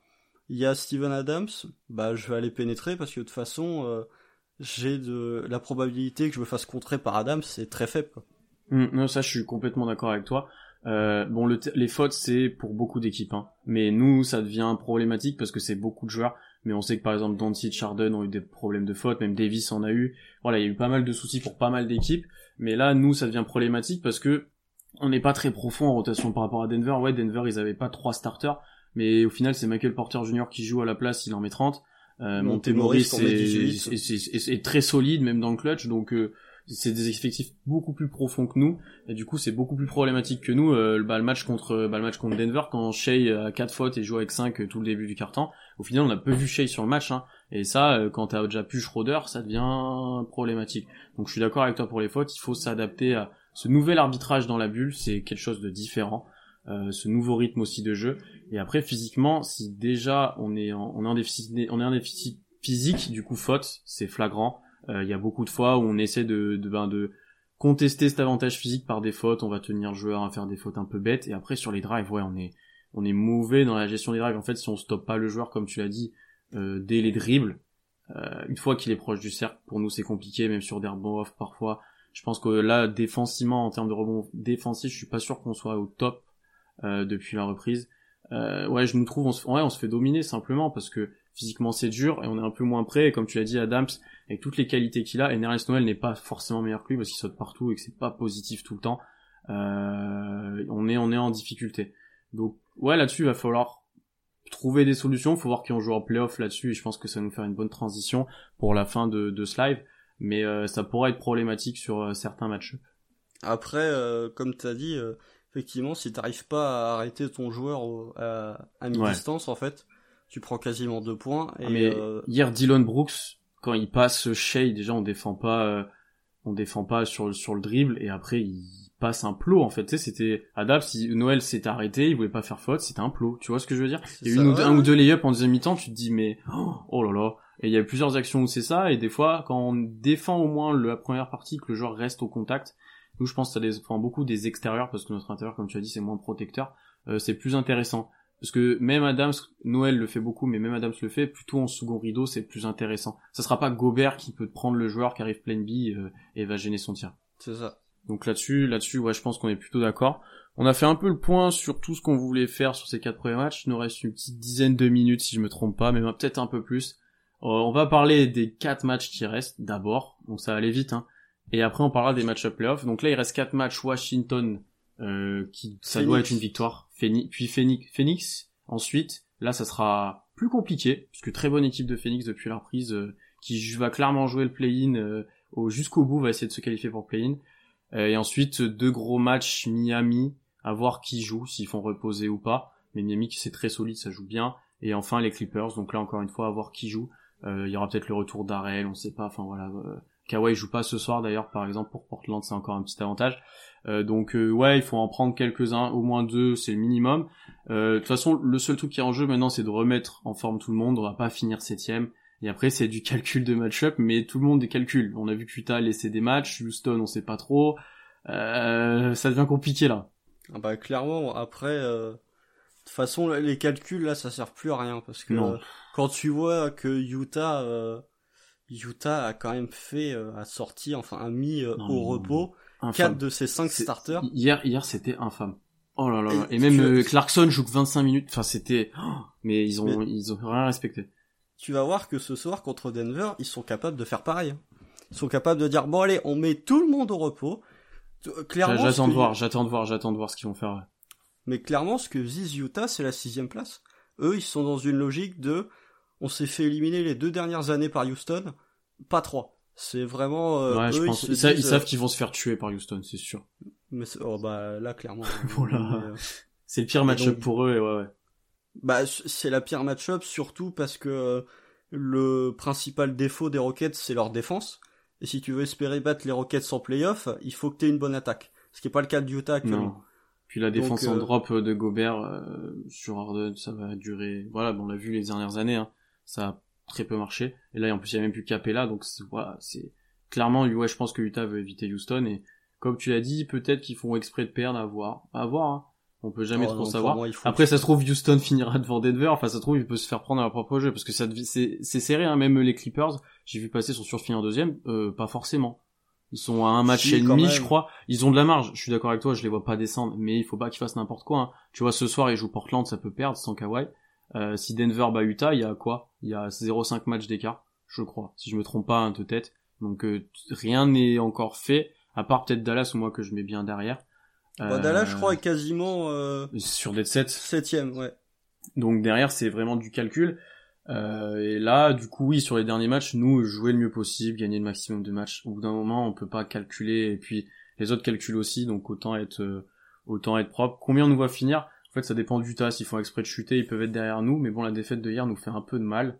il y a Steven Adams, bah je vais aller pénétrer parce que de toute façon, euh, j'ai de la probabilité que je me fasse contrer par Adams, c'est très faible. Hum, non, ça, je suis complètement d'accord avec toi. Euh, bon, le les fautes, c'est pour beaucoup d'équipes, hein. mais nous, ça devient problématique parce que c'est beaucoup de joueurs. Mais on sait que par exemple, Doncic, Charden ont eu des problèmes de fautes, même Davis en a eu. Voilà, il y a eu pas mal de soucis pour pas mal d'équipes. Mais là, nous, ça devient problématique parce que on n'est pas très profond en rotation par rapport à Denver. Ouais, Denver, ils avaient pas trois starters, mais au final, c'est Michael Porter Jr. qui joue à la place, il en met 30. Euh, Montemoris est, très solide, même dans le clutch, donc euh, c'est des effectifs beaucoup plus profonds que nous et du coup c'est beaucoup plus problématique que nous euh, bah, le match contre bah, le match contre Denver quand Shea a 4 fautes et joue avec 5 euh, tout le début du carton au final on a peu vu Shea sur le match hein, et ça euh, quand t'as déjà pu Schroeder ça devient problématique. Donc je suis d'accord avec toi pour les fautes. Il faut s'adapter à ce nouvel arbitrage dans la bulle. C'est quelque chose de différent euh, ce nouveau rythme aussi de jeu. Et après physiquement si déjà on est en, déficit en déficit physique du coup faute c'est flagrant. Euh, il y a beaucoup de fois où on essaie ben, de contester cet avantage physique par des fautes, on va tenir joueur à faire des fautes un peu bêtes, et après sur les drives, ouais, on est on est mauvais dans la gestion des drives. En fait, si on stoppe pas le joueur, comme tu l'as dit, euh, dès les dribbles, euh, une fois qu'il est proche du cercle, pour nous c'est compliqué, même sur des rebonds off parfois. Je pense que là, défensivement, en termes de rebond défensif, je suis pas sûr qu'on soit au top euh, depuis la reprise. Euh, ouais, je nous trouve, on se, ouais, on se fait dominer simplement parce que physiquement c'est dur et on est un peu moins prêt. Et comme tu l'as dit, Adams, avec toutes les qualités qu'il a, et Nerlens Noël n'est pas forcément meilleur que lui parce qu'il saute partout et que c'est pas positif tout le temps. On est on est en difficulté. Donc ouais, là-dessus il va falloir trouver des solutions. Faut voir qui ont joué en playoff là-dessus et je pense que ça va nous faire une bonne transition pour la fin de, de ce live. mais ça pourrait être problématique sur certains matchs. Après, comme tu as dit, effectivement, si t'arrives pas à arrêter ton joueur à, à mi-distance, en fait, tu prends quasiment deux points. Et, ah, mais euh, hier, Dylan Brooks, quand il passe Shea, déjà on défend pas, euh, on défend pas sur sur le dribble, et après il passe un plot en fait. Tu sais, c'était Adap. Si Noël s'est arrêté, il voulait pas faire faute, c'était un plot. Tu vois ce que je veux dire? Il y a eu un ou deux lay-up en deuxième mi-temps, tu te dis mais oh, oh là là. Et il y a plusieurs actions où c'est ça, et des fois quand on défend au moins la première partie, que le joueur reste au contact, nous, je pense que ça défend beaucoup des extérieurs parce que notre intérieur, comme tu as dit, c'est moins protecteur. Euh, c'est plus intéressant. Parce que même Adams, Noël le fait beaucoup, mais même Adams le fait, plutôt en second rideau, c'est plus intéressant. Ça sera pas Gobert qui peut prendre le joueur qui arrive plein B euh, et va gêner son tir. C'est ça. Donc là-dessus, là-dessus, ouais, je pense qu'on est plutôt d'accord. On a fait un peu le point sur tout ce qu'on voulait faire sur ces quatre premiers matchs. Il nous reste une petite dizaine de minutes si je me trompe pas, mais peut-être un peu plus. Euh, on va parler des quatre matchs qui restent d'abord, donc ça va aller vite. Hein. Et après, on parlera des matchs playoffs. Donc là, il reste quatre matchs. Washington, euh, qui ça doit être une victoire. puis Phoenix, Phoenix. Ensuite, là, ça sera plus compliqué, puisque très bonne équipe de Phoenix depuis la reprise, euh, qui va clairement jouer le play-in euh, jusqu'au bout, va essayer de se qualifier pour play-in. Euh, et ensuite, deux gros matchs Miami, à voir qui joue, s'ils font reposer ou pas. Mais Miami, c'est très solide, ça joue bien. Et enfin, les Clippers. Donc là, encore une fois, à voir qui joue. Il y aura peut-être le retour d'Arel, on sait pas. Enfin voilà Kawhi joue pas ce soir d'ailleurs, par exemple pour Portland, c'est encore un petit avantage. Euh, donc euh, ouais, il faut en prendre quelques-uns, au moins deux, c'est le minimum. Euh, de toute façon, le seul truc qui est en jeu maintenant, c'est de remettre en forme tout le monde. On va pas finir septième. Et après, c'est du calcul de match-up, mais tout le monde des calculs. On a vu que Utah a laissé des matchs, Houston, on sait pas trop. ça devient compliqué là. Ah bah clairement, après, de toute façon, les calculs là, ça sert plus à rien parce que quand tu vois que Utah Utah a quand même fait, euh, a sorti, enfin a mis euh, au repos quatre de ses cinq starters. Hier, hier c'était infâme. Oh là là. Et, même euh, Clarkson joue que 25 minutes. Enfin, c'était. Oh, mais ils ont, ils ont rien respecté. Tu vas voir que ce soir contre Denver, ils sont capables de faire pareil. Ils sont capables de dire bon allez, on met tout le monde au repos. Clairement. J'attends de voir, j'attends de voir, j'attends de voir ce qu'ils vont faire. Mais clairement, ce que vise Utah, c'est la sixième place. Eux, ils sont dans une logique de on s'est fait éliminer les deux dernières années par Houston, pas trois. C'est vraiment. Euh, ouais, je pense. Ils, savent euh, qu'ils vont se faire tuer par Houston, c'est sûr. Mais oh, bah là clairement. voilà. Euh, c'est le pire match-up pour eux et ouais ouais. Bah c'est la pire match-up surtout parce que le principal défaut des Rockets c'est leur défense. Et si tu veux espérer battre les Rockets en playoff, il faut que tu aies une bonne attaque. Ce qui est pas le cas de Utah actuellement. Non. Puis la défense en drop de Gobert sur Harden, ça va durer. Voilà, bon, on l'a vu les dernières années. Hein ça a très peu marché. Et là, en plus, il y a même plus Capella, donc voilà, c'est clairement, ouais, je pense que Utah veut éviter Houston. Et comme tu l'as dit, peut-être qu'ils font exprès de perdre, à voir, à voir. Hein. On peut jamais oh, trop savoir. Après, ça se trouve, Houston finira devant Denver. Enfin, ça se trouve, il peut se faire prendre à leur propre jeu parce que ça, c'est, c'est serré. Hein. Même les Clippers, j'ai vu passer son surfini en deuxième, euh, pas forcément. Ils sont à un match et demi, je crois. Ils ont de la marge. Je suis d'accord avec toi, je les vois pas descendre, mais il faut pas qu'ils fassent n'importe quoi. Hein. Tu vois, ce soir, ils jouent Portland, ça peut perdre sans Kawhi. Euh, si Denver bat Utah, il y a quoi? Il y a 0,5 matchs d'écart, je crois, si je me trompe pas un de tête. Donc euh, rien n'est encore fait, à part peut-être Dallas ou moi que je mets bien derrière. Bah, Dallas, je crois, est quasiment sur des 7 septième, ouais. Donc derrière, c'est vraiment du calcul. et là, du coup, oui, sur les derniers matchs, nous jouer le mieux possible, gagner le maximum de matchs. Au bout d'un moment, on peut pas calculer, et puis les autres calculent aussi, donc autant être autant être propre. Combien on nous va finir? En fait, ça dépend du tas. S'ils font exprès de chuter, ils peuvent être derrière nous. Mais bon, la défaite de hier nous fait un peu de mal.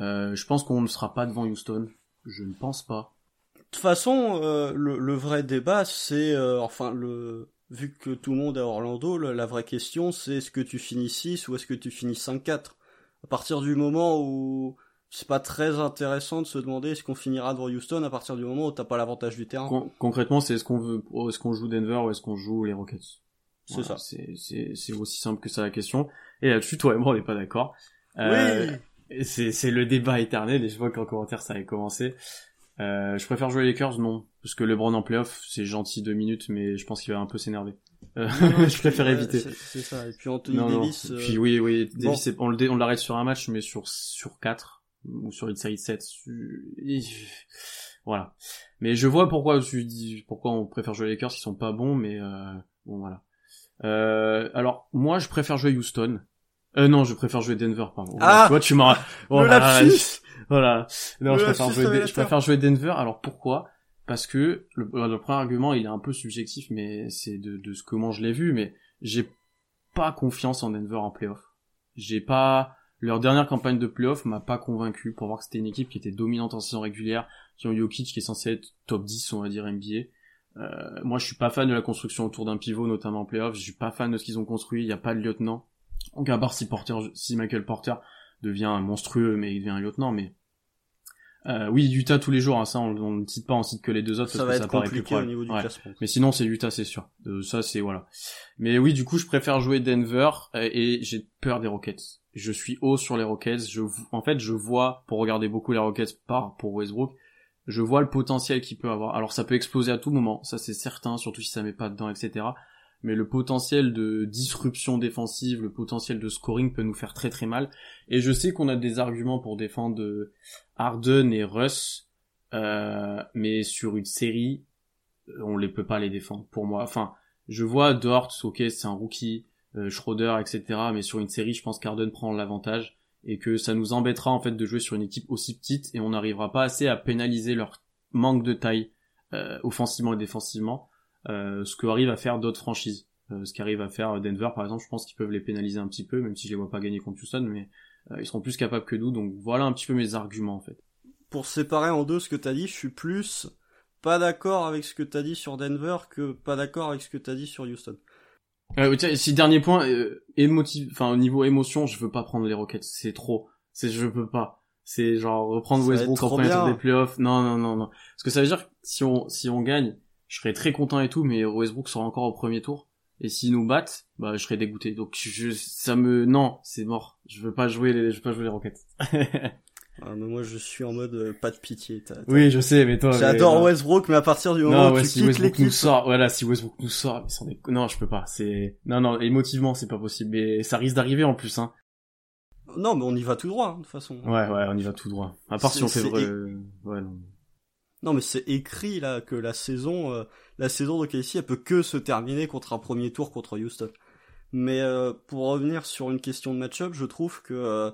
Euh, je pense qu'on ne sera pas devant Houston. Je ne pense pas. De toute façon, euh, le, vrai débat, c'est, euh, enfin, le vu que tout le monde est à Orlando, la vraie question, c'est est-ce que tu finis 6 ou est-ce que tu finis 5-4 À partir du moment où c'est pas très intéressant de se demander est-ce qu'on finira devant Houston à partir du moment où t'as pas l'avantage du terrain. concrètement, c'est est-ce qu'on veut, est-ce qu'on joue Denver ou est-ce qu'on joue les Rockets? C'est ça. C'est aussi simple que ça la question. Et là-dessus, toi et moi, on n'est pas d'accord. Euh, oui. C'est le débat éternel et je vois qu'en commentaire ça avait commencé. Euh, je préfère jouer les Lakers, non, parce que LeBron en playoff, c'est gentil deux minutes, mais je pense qu'il va un peu s'énerver. Euh, je préfère éviter. C'est ça. Et puis Anthony Davis. Euh, puis oui, oui, Davis, on l'arrête sur un match, mais sur sur quatre ou sur une série de 7 Voilà. Mais je vois pourquoi tu dis pourquoi on préfère jouer les Lakers, ils sont pas bons, mais bon voilà. Euh, alors moi je préfère jouer Houston. Euh, non, je préfère jouer Denver, pardon. Ah tu vois, tu m'as... Oh le lapsus Voilà. Non, Le je préfère, jouer, je préfère jouer Denver. Alors pourquoi? Parce que le, le premier argument, il est un peu subjectif, mais c'est de, de ce comment je l'ai vu, mais j'ai pas confiance en Denver en playoff. J'ai pas... Leur dernière campagne de playoff m'a pas convaincu pour voir que c'était une équipe qui était dominante en saison régulière, qui ont Jokic qui est censé être top 10, on va dire, NBA. Euh, moi, je suis pas fan de la construction autour d'un pivot, notamment en playoff. Je suis pas fan de ce qu'ils ont construit. Il y a pas de lieutenant. Donc à part si Porter, si Michael Porter devient monstrueux, mais il devient un lieutenant, mais euh, oui, Utah tous les jours. Hein, ça, on, on ne cite pas, on cite que les deux autres Ça parce va que ça être paraît plus compliqué au niveau du Ouais. classement. Mais sinon, c'est Utah, c'est sûr. Euh, ça, c'est voilà. Mais oui, du coup, je préfère jouer Denver euh, et j'ai peur des Rockets. Je suis haut sur les Rockets. Je, en fait, je vois pour regarder beaucoup les Rockets par pour Westbrook, je vois le potentiel qu'il peut avoir. Alors, ça peut exploser à tout moment, ça c'est certain, surtout si ça met pas dedans, etc. Mais le potentiel de disruption défensive, le potentiel de scoring peut nous faire très très mal. Et je sais qu'on a des arguments pour défendre euh, Harden et Russ, euh, mais sur une série, euh, on les peut pas les défendre pour moi. Enfin, je vois Dort, ok, c'est un rookie, Schroeder, etc. Mais sur une série, je pense qu'Arden prend l'avantage et que ça nous embêtera en fait de jouer sur une équipe aussi petite et on n'arrivera pas assez à pénaliser leur manque de taille offensivement et défensivement, ce que à faire d'autres franchises. Euh, ce qu'arrive à faire Denver par exemple, je pense qu'ils peuvent les pénaliser un petit peu, même si je les vois pas gagner contre Houston, mais euh, ils seront plus capables que nous. Donc voilà un petit peu mes arguments en fait. Pour séparer en deux ce que t'as dit, je suis plus pas d'accord avec ce que t'as dit sur Denver que pas d'accord avec ce que t'as dit sur Houston. Euh, tiens, si dernier point, euh, émotive, enfin au niveau émotion, je veux pas prendre les Rockets, c'est trop, c'est je peux pas. C'est genre reprendre Ça Westbrook en premier tour des playoffs. Non, non, non, non. Parce que ça veut dire que si on si on gagne, je serais très content et tout, mais Westbrook sera encore au premier tour. Et s'ils nous battent, bah je serais dégoûté. Donc je, ça me non, c'est mort. Je veux pas jouer les, je veux pas jouer les Rockets. Ah, mais moi je suis en mode euh, pas de pitié. t'as- oui, je sais, mais toi. J'adore. Westbrook, mais à partir du moment Non, où ouais, tu si quittes Westbrook nous sort, voilà, si Westbrook nous sort, mais sans déco- non, je peux pas. C'est non, non, émotivement, c'est pas possible. Mais ça risque d'arriver en plus, hein. non, mais on y va tout droit hein, de toute façon. Ouais, ouais, on y va tout droit. À part si on fait vrai. euh, Ouais, non. Non, mais c'est écrit là que la saison, euh, la saison de Casey, elle peut que se terminer contre un premier tour contre Houston. Mais euh, pour revenir sur une question de match-up, je trouve que euh,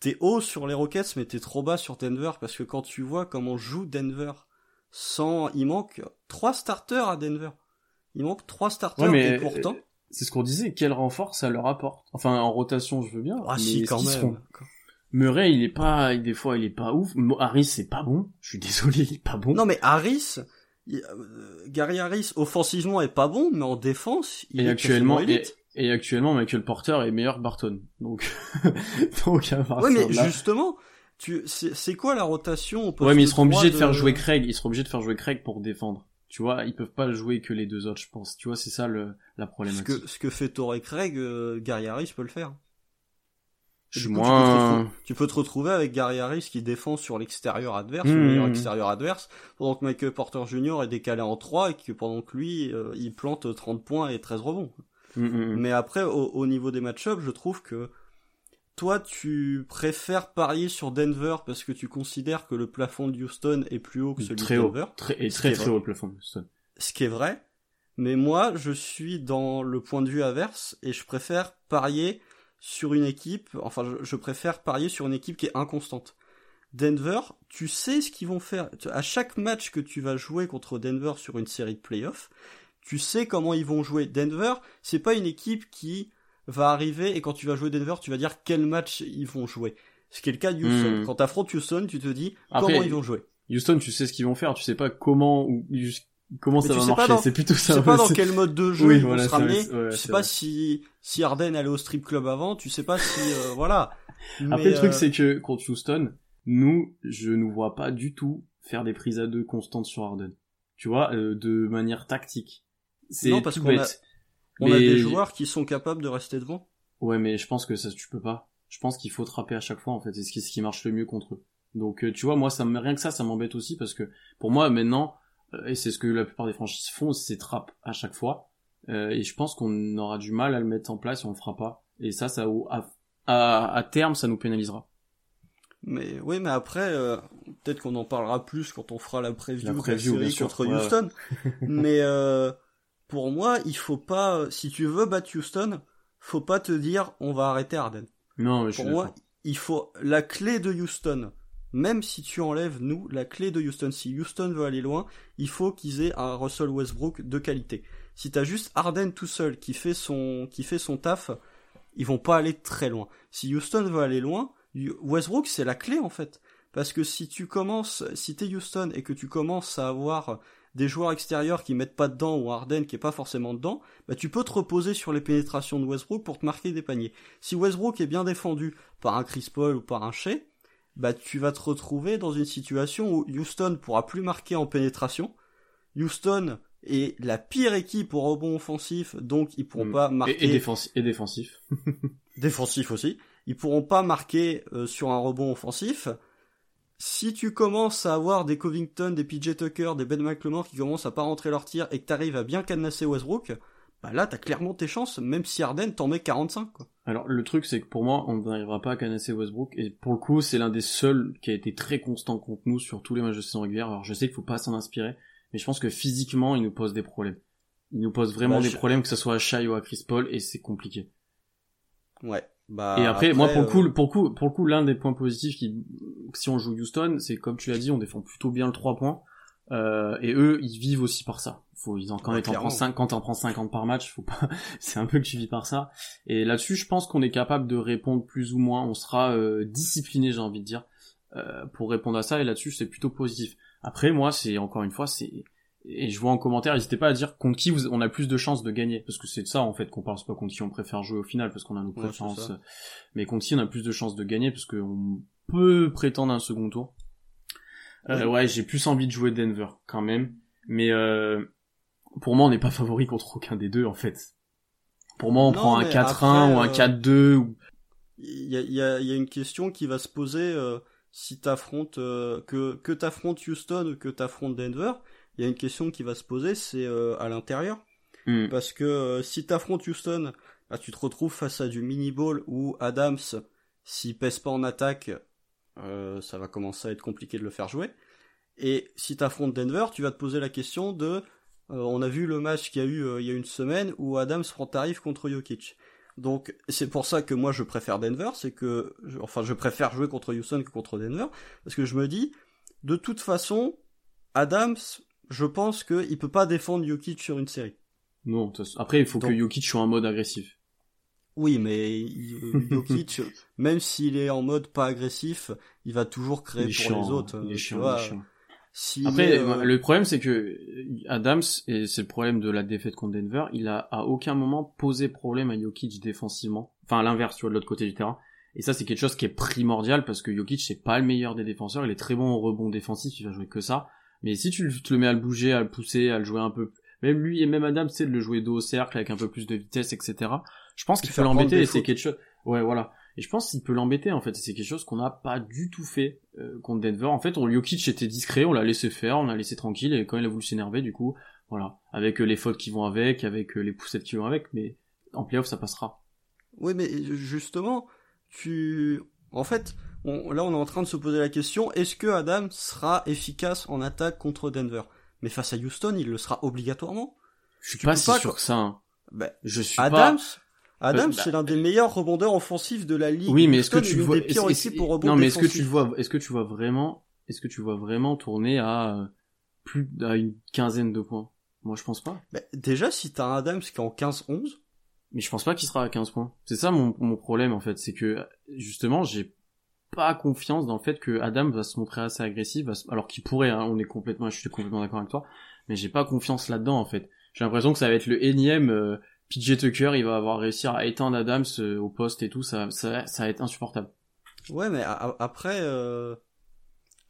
t'es haut sur les Rockets, mais t'es trop bas sur Denver parce que quand tu vois comment joue Denver, sans, il manque trois starters à Denver. Il manque trois starters Ouais, mais et pourtant. euh, c'est ce qu'on disait. Quel renfort ça leur apporte Enfin, en rotation, je veux bien. ah mais si, quand même. seront Murray, il est pas, des fois, il est pas ouf. Harris, c'est pas bon. Je suis désolé, il est pas bon. Non, mais Harris, euh, Gary Harris, offensivement est pas bon, mais en défense, il et est actuellement, et, et actuellement, Michael Porter est meilleur que Barton. Donc, donc à Ouais, partir mais là- justement, tu, c'est, quoi la rotation au poste Ouais, mais ils seront obligés de faire jouer Craig. Ils seront obligés de faire jouer Craig pour défendre. Tu vois, ils peuvent pas jouer que les deux autres, je pense. Tu vois, c'est ça le, la Ce que, ce que fait Torrey Craig, euh, Gary Harris peut le faire. Je suis tu peux te moins. retrouver- Tu peux te retrouver avec Gary Harris qui défend sur l'extérieur adverse, Mmh, le meilleur extérieur adverse, pendant que Michael Porter Jr. est décalé en 3 et que pendant que lui, euh, il plante 30 points et 13 rebonds. Mm, mm, mm. Mais après, au, au niveau des match-ups, je trouve que toi, tu préfères parier sur Denver parce que tu considères que le plafond de Houston est plus haut que celui Très de haut. Denver. Très, et très très haut le plafond. de Houston. ce qui est vrai, mais moi je suis dans le point de vue inverse et je préfère parier sur une équipe, enfin je, je préfère parier sur une équipe qui est inconstante. Denver, tu sais ce qu'ils vont faire. À chaque match que tu vas jouer contre Denver sur une série de playoffs, tu sais comment ils vont jouer. Denver, c'est pas une équipe qui va arriver et quand tu vas jouer Denver, tu vas dire quel match ils vont jouer. Ce qui est le cas de Houston. Hmm. Quand t'affrontes Houston, tu te dis Après, comment ils vont jouer. Houston, tu sais ce qu'ils vont faire. Tu sais pas comment ou comment Mais ça tu va marcher. C'est plutôt Tu ça. sais pas dans quel mode de jeu Oui, ils vont voilà, se ramener. ouais, tu sais pas vrai. si si Harden allait au strip club avant. Tu sais pas si euh, voilà. Après, Mais, le truc, euh, c'est que contre Houston, nous, je nous vois pas du tout faire des prises à deux constantes sur Harden. Tu vois, euh, de manière tactique. C'est Non, parce qu'on a- on a des joueurs qui sont capables de rester devant. Ouais, mais je pense que ça, tu peux pas. Je pense qu'il faut trapper à chaque fois, en fait. C'est ce qui, ce qui marche le mieux contre eux. Donc, euh, tu vois, moi, ça me, rien que ça, ça m'embête aussi parce que, pour moi, maintenant, et c'est ce que la plupart des franchises font, c'est trap à chaque fois. Euh, et je pense qu'on aura du mal à le mettre en place on le fera pas. Et ça, ça, à, à, à terme, ça nous pénalisera. Mais oui, mais après, euh, peut-être qu'on en parlera plus quand on fera la preview, La de la série sûr, contre ouais, Houston. mais euh, pour moi, il faut pas. Si tu veux battre Houston, faut pas te dire on va arrêter Harden. Non, mais je Pour suis moi, il faut la clé de Houston. Même si tu enlèves nous, la clé de Houston, si Houston veut aller loin, il faut qu'ils aient un Russell Westbrook de qualité. Si t'as juste Harden tout seul qui fait son qui fait son taf, ils vont pas aller très loin. Si Houston veut aller loin, Westbrook c'est la clé en fait. Parce que si tu commences, si t'es Houston et que tu commences à avoir des joueurs extérieurs qui mettent pas dedans ou Harden qui est pas forcément dedans, bah tu peux te reposer sur les pénétrations de Westbrook pour te marquer des paniers. Si Westbrook est bien défendu par un Chris Paul ou par un Shea, bah tu vas te retrouver dans une situation où Houston pourra plus marquer en pénétration. Houston est la pire équipe au rebond offensif, donc ils pourront Mm. pas marquer Et, et, défensi- et défensif. défensif aussi. Ils pourront pas marquer euh, sur un rebond offensif. Si tu commences à avoir des Covington, des PJ Tucker, des Ben McLemore qui commencent à pas rentrer leur tir et que t'arrives à bien cadenasser Westbrook, bah là t'as clairement tes chances, même si Harden t'en met 45 quoi. Alors le truc c'est que pour moi on n'arrivera pas à canasser Westbrook et pour le coup c'est l'un des seuls qui a été très constant contre nous sur tous les matchs de saison régulière. Alors je sais qu'il faut pas s'en inspirer, mais je pense que physiquement il nous pose des problèmes. Il nous pose vraiment Bah, des je- problèmes que ce soit à Shai ou à Chris Paul et c'est compliqué. Ouais. Bah, et après, moi pour le euh, coup, pour le coup, pour le coup l'un des points positifs qui si on joue Houston, c'est comme tu l'as dit, on défend plutôt bien le 3 points. Euh, et eux, ils vivent aussi par ça. Faut, ils en, quand Ouais, t'en prends clairement. 5, quand t'en prends 50 par match, faut pas, c'est un peu que tu vis par ça. Et là-dessus, je pense qu'on est capable de répondre plus ou moins. On sera euh, discipliné, j'ai envie de dire, euh, pour répondre à ça. Et là-dessus, c'est plutôt positif. Après, moi, c'est encore une fois, c'est et je vois en commentaire, n'hésitez pas à dire contre qui vous- on a plus de chances de gagner, parce que c'est de ça en fait qu'on parle, c'est pas contre qui on préfère jouer au final, parce qu'on a nos préférences, mais contre qui on a plus de chances de gagner, parce qu'on peut prétendre un second tour. Euh, ouais, j'ai plus envie de jouer Denver quand même, mais euh, pour moi on n'est pas favori contre aucun des deux en fait. Pour moi on Non, prend un mais 4-1 après, ou un euh, 4-2 ou il y a, y, a, y a une question qui va se poser euh, si t'affrontes euh, que que t'affrontes Houston ou que t'affrontes Denver. Il y a une question qui va se poser, c'est euh, à l'intérieur. Hmm. Parce que euh, si t'affrontes Houston, bah, tu te retrouves face à du mini-ball où Adams, s'il pèse pas en attaque, euh, ça va commencer à être compliqué de le faire jouer. Et si t'affrontes Denver, tu vas te poser la question de... euh, on a vu le match qu'il y a eu euh, il y a une semaine où Adams prend tarif contre Jokic. Donc c'est pour ça que moi je préfère Denver, c'est que... je- enfin je préfère jouer contre Houston que contre Denver, parce que je me dis, de toute façon, Adams, je pense qu'il peut pas défendre Jokic sur une série. non. Après il faut que Jokic soit en mode agressif. Oui, mais Jokic, même s'il est en mode pas agressif, il va toujours créer pour chiant, les autres. il est chiant, vois. il est chiant. S'il Après, euh, le problème, c'est que Adams, et c'est le problème de la défaite contre Denver, il a à aucun moment posé problème à Jokic défensivement. Enfin, à l'inverse, tu vois, de l'autre côté du terrain. Et ça, c'est quelque chose qui est primordial parce que Jokic, c'est pas le meilleur des défenseurs. Il est très bon au rebond défensif, il va jouer que ça. Mais si tu le- te le mets à le bouger, à le pousser, à le jouer un peu, même lui et même Adams, c'est de le jouer dos au cercle avec un peu plus de vitesse, etc. Je pense qu'il peut l'embêter et c'est quelque chose. Ouais, voilà. Et je pense qu'il peut l'embêter en fait. C'est quelque chose qu'on n'a pas du tout fait euh, contre Denver. En fait, on Jokic était discret, on l'a laissé faire, on l'a laissé tranquille. Et quand il a voulu s'énerver, du coup, voilà, avec euh, les fautes qui vont avec, avec euh, les poussettes qui vont avec. Mais en playoff, ça passera. Oui, mais justement, tu, en fait, on- là, on est en train de se poser la question est-ce que Adams sera efficace en attaque contre Denver? Mais face à Houston, il le sera obligatoirement. Je suis Tu pas si pas, sûr que ça. hein. Ben, Je suis Adams, pas. Adams, bah- c'est l'un des meilleurs rebondeurs offensifs de la ligue. Oui, mais est-ce que tu vois est-ce- rebond Non, mais est-ce que tu vois, est-ce que tu vois vraiment, est-ce que tu vois vraiment tourner à euh, plus à une quinzaine de points? Moi, je pense pas. Ben, déjà, si t'as un Adams qui est en 15-11, Mais je pense pas qu'il sera à 15 points. C'est ça mon, mon problème en fait, c'est que justement j'ai pas confiance dans le fait que Adam va se montrer assez agressif, se- alors qu'il pourrait, hein, on est complètement, je suis complètement d'accord avec toi, mais j'ai pas confiance là-dedans en fait. J'ai l'impression que ça va être le énième euh, PJ Tucker, il va avoir réussi à éteindre Adams euh, au poste et tout, ça, ça, ça va être insupportable. Ouais, mais après, euh,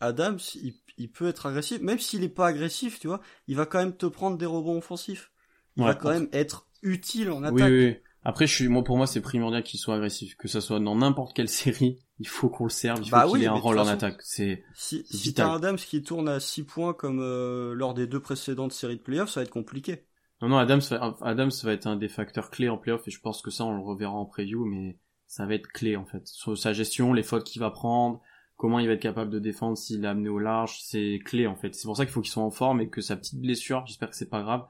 Adams, il, il peut être agressif, même s'il est pas agressif, tu vois, il va quand même te prendre des rebonds offensifs. Il Ouais, va quand même être utile en attaque. Oui, oui, oui. Après, je suis, moi, pour moi, c'est primordial qu'il soit agressif, que ça soit dans n'importe quelle série, il faut qu'on le serve, il faut Bah qu'il oui, ait un rôle en attaque. C'est, Si, si t'as un Adams qui tourne à 6 points comme euh, lors des deux précédentes séries de playoffs, ça va être compliqué. Non, Adams va, être un des facteurs clés en playoff et je pense que ça, on le reverra en preview, mais ça va être clé, en fait. Sa gestion, les fautes qu'il va prendre, comment il va être capable de défendre s'il l'a amené au large, c'est clé, en fait. C'est pour ça qu'il faut qu'il soit en forme et que sa petite blessure, j'espère que c'est pas grave,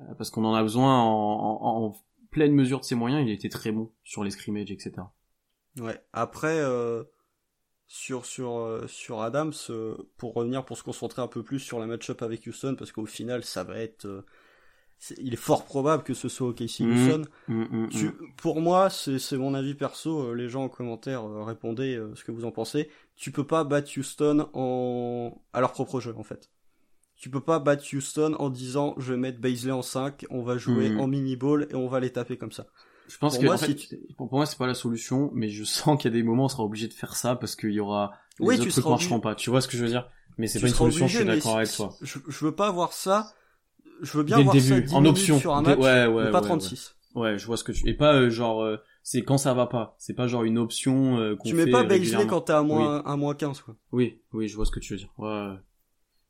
euh, parce qu'on en a besoin en, pleine mesure de ses moyens, il était très bon sur les scrimmages, etc. Ouais. Après, euh, sur sur euh, sur Adams, pour revenir pour se concentrer un peu plus sur la match-up avec Houston, parce qu'au final, ça va être, il est fort probable que ce soit OKC Mhm. Houston. Mm, mm, Tu- mm. pour moi, c'est mon avis perso. euh, Les gens en commentaire euh, répondez euh, ce que vous en pensez. Tu peux pas battre Houston en à leur propre jeu en fait. Tu peux pas battre Houston en disant je vais mettre Baisley en 5, on va jouer Mhm. en mini ball et on va les taper comme ça. Je pense Pour que moi, en fait, si pour, pour moi c'est pas la solution, mais je sens qu'il y a des moments où on sera obligé de faire ça parce qu'il y aura les Oui, autres tu trucs marcheront pas. Tu vois ce que je veux dire? Mais c'est Tu pas une solution. obligé, je suis d'accord avec toi. Je, je veux pas avoir ça. Je veux bien ça début, 10 en option. sur un match, ouais, ouais, mais pas ouais, 36. Ouais, je vois ce que tu. Et pas euh, genre, euh, c'est quand ça va pas. C'est pas genre une option euh, qu'on Tu mets pas régulièrement. quand t'es à moins, à moins 15 quoi. Oui, oui, je vois ce que tu veux dire. Ouais.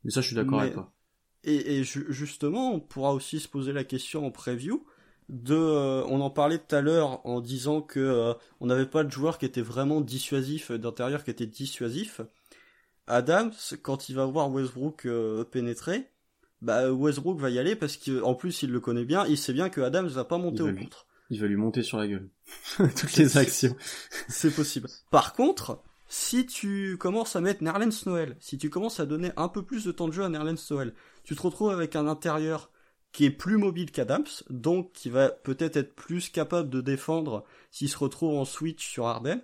Mais ça, je suis d'accord Mais- avec toi. Et, et ju- justement, on pourra aussi se poser la question en preview de, euh, on en parlait tout à l'heure en disant que on n'avait pas de joueur qui était vraiment dissuasif d'intérieur, qui était dissuasif. Adams, quand il va voir Westbrook pénétrer, bah Westbrook va y aller parce qu'en plus il le connaît bien, il sait bien que Adams va pas monter au lui- contre. Il va lui monter sur la gueule. Toutes les actions. C'est possible. Par contre, si tu commences à mettre Nerlens Noël, si tu commences à donner un peu plus de temps de jeu à Nerlens Noël, tu te retrouves avec un intérieur qui est plus mobile qu'Adams, donc qui va peut-être être plus capable de défendre s'il se retrouve en switch sur Harden.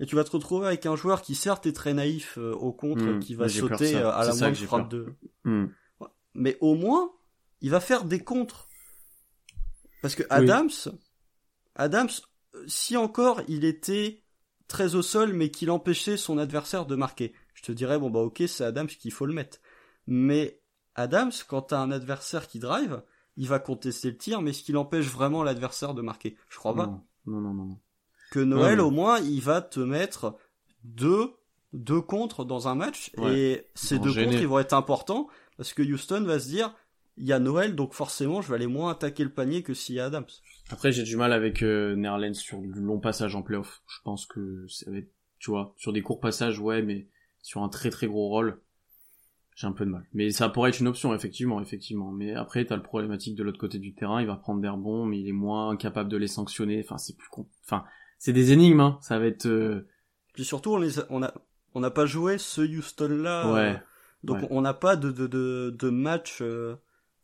Et tu vas te retrouver avec un joueur qui certes est très naïf euh, au contre, Hmm, qui va sauter euh, à la moindre frappe de... Hmm. Mais au moins, il va faire des contres. Parce que Adams, Adams, si encore il était très au sol, mais qu'il empêchait son adversaire de marquer, je te dirais, bon bah ok, c'est Adams qu'il faut le mettre. Mais Adams, quand t'as un adversaire qui drive, il va contester le tir, mais est-ce qu'il empêche vraiment l'adversaire de marquer Je crois pas. Non, non, non, non. non. Que Noël, mais- au moins, il va te mettre deux, deux contres dans un match, Ouais. et ces deux gêner. contres, ils vont être importants, parce que Houston va se dire, il y a Noël, donc forcément, je vais aller moins attaquer le panier que s'il y a Adams. Après, j'ai du mal avec euh, Nerlens sur du long passage en playoff. Je pense que ça va être, tu vois, sur des courts passages, ouais, mais sur un très très gros rôle, j'ai un peu de mal. Mais ça pourrait être une option, effectivement, effectivement. Mais après, t'as le problématique de l'autre côté du terrain, il va prendre des rebonds, mais il est moins capable de les sanctionner. Enfin, c'est plus con. Enfin, c'est des énigmes, hein. Ça va être. euh, Puis surtout, on les a- on a, on n'a pas joué ce Houston-là. Ouais. euh, donc ouais. on n'a pas de, de, de, de match euh, Le match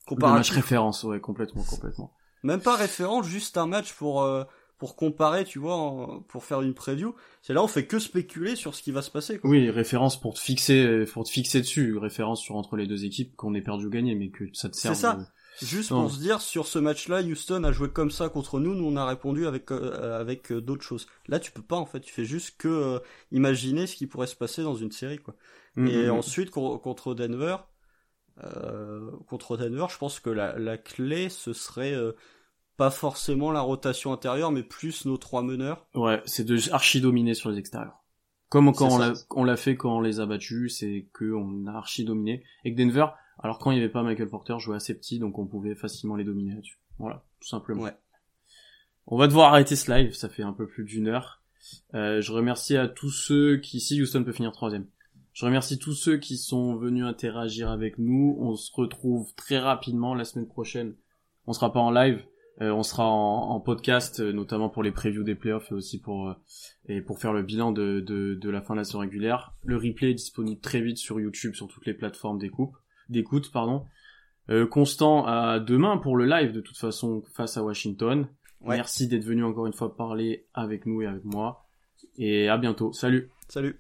comparatif. référence, ouais, complètement, complètement. Même pas référent, juste un match pour, euh, pour comparer, tu vois, en- pour faire une preview. C'est là, on fait que spéculer sur ce qui va se passer. Quoi. Oui, référence pour te fixer, pour te fixer dessus, référence sur entre les deux équipes qu'on ait perdu ou gagné, mais que ça te serve. C'est ça. de- Juste Non. pour se dire, sur ce match-là, Houston a joué comme ça contre nous, nous on a répondu avec, euh, avec euh, d'autres choses. Là, tu peux pas, en fait, tu fais juste que euh, imaginer ce qui pourrait se passer dans une série, quoi. Mm, Et mm, mm. ensuite, con- contre Denver, euh, contre Denver, je pense que la, la clé, ce serait euh, pas forcément la rotation intérieure, mais plus nos trois meneurs. Ouais, c'est de archi dominer sur les extérieurs. Comme quand on l'a fait quand on les a battus, c'est que on a archi dominé. Et que Denver, alors quand il y avait pas Michael Porter, jouait assez petit, donc on pouvait facilement les dominer là-dessus. Voilà, tout simplement. Ouais. On va devoir arrêter ce live, ça fait un peu plus d'une heure. Euh, je remercie à tous ceux qui, si Houston peut finir troisième. Je remercie tous ceux qui sont venus interagir avec nous. On se retrouve très rapidement la semaine prochaine. On sera pas en live, euh, on sera en, en podcast, euh, notamment pour les previews des playoffs et aussi pour euh, et pour faire le bilan de, de, de la fin de la saison régulière. Le replay est disponible très vite sur YouTube, sur toutes les plateformes d'écoute. D'écoute, pardon. Euh, Constant à demain pour le live de toute façon face à Washington. Ouais. Merci d'être venu encore une fois parler avec nous et avec moi. Et à bientôt. Salut. Salut.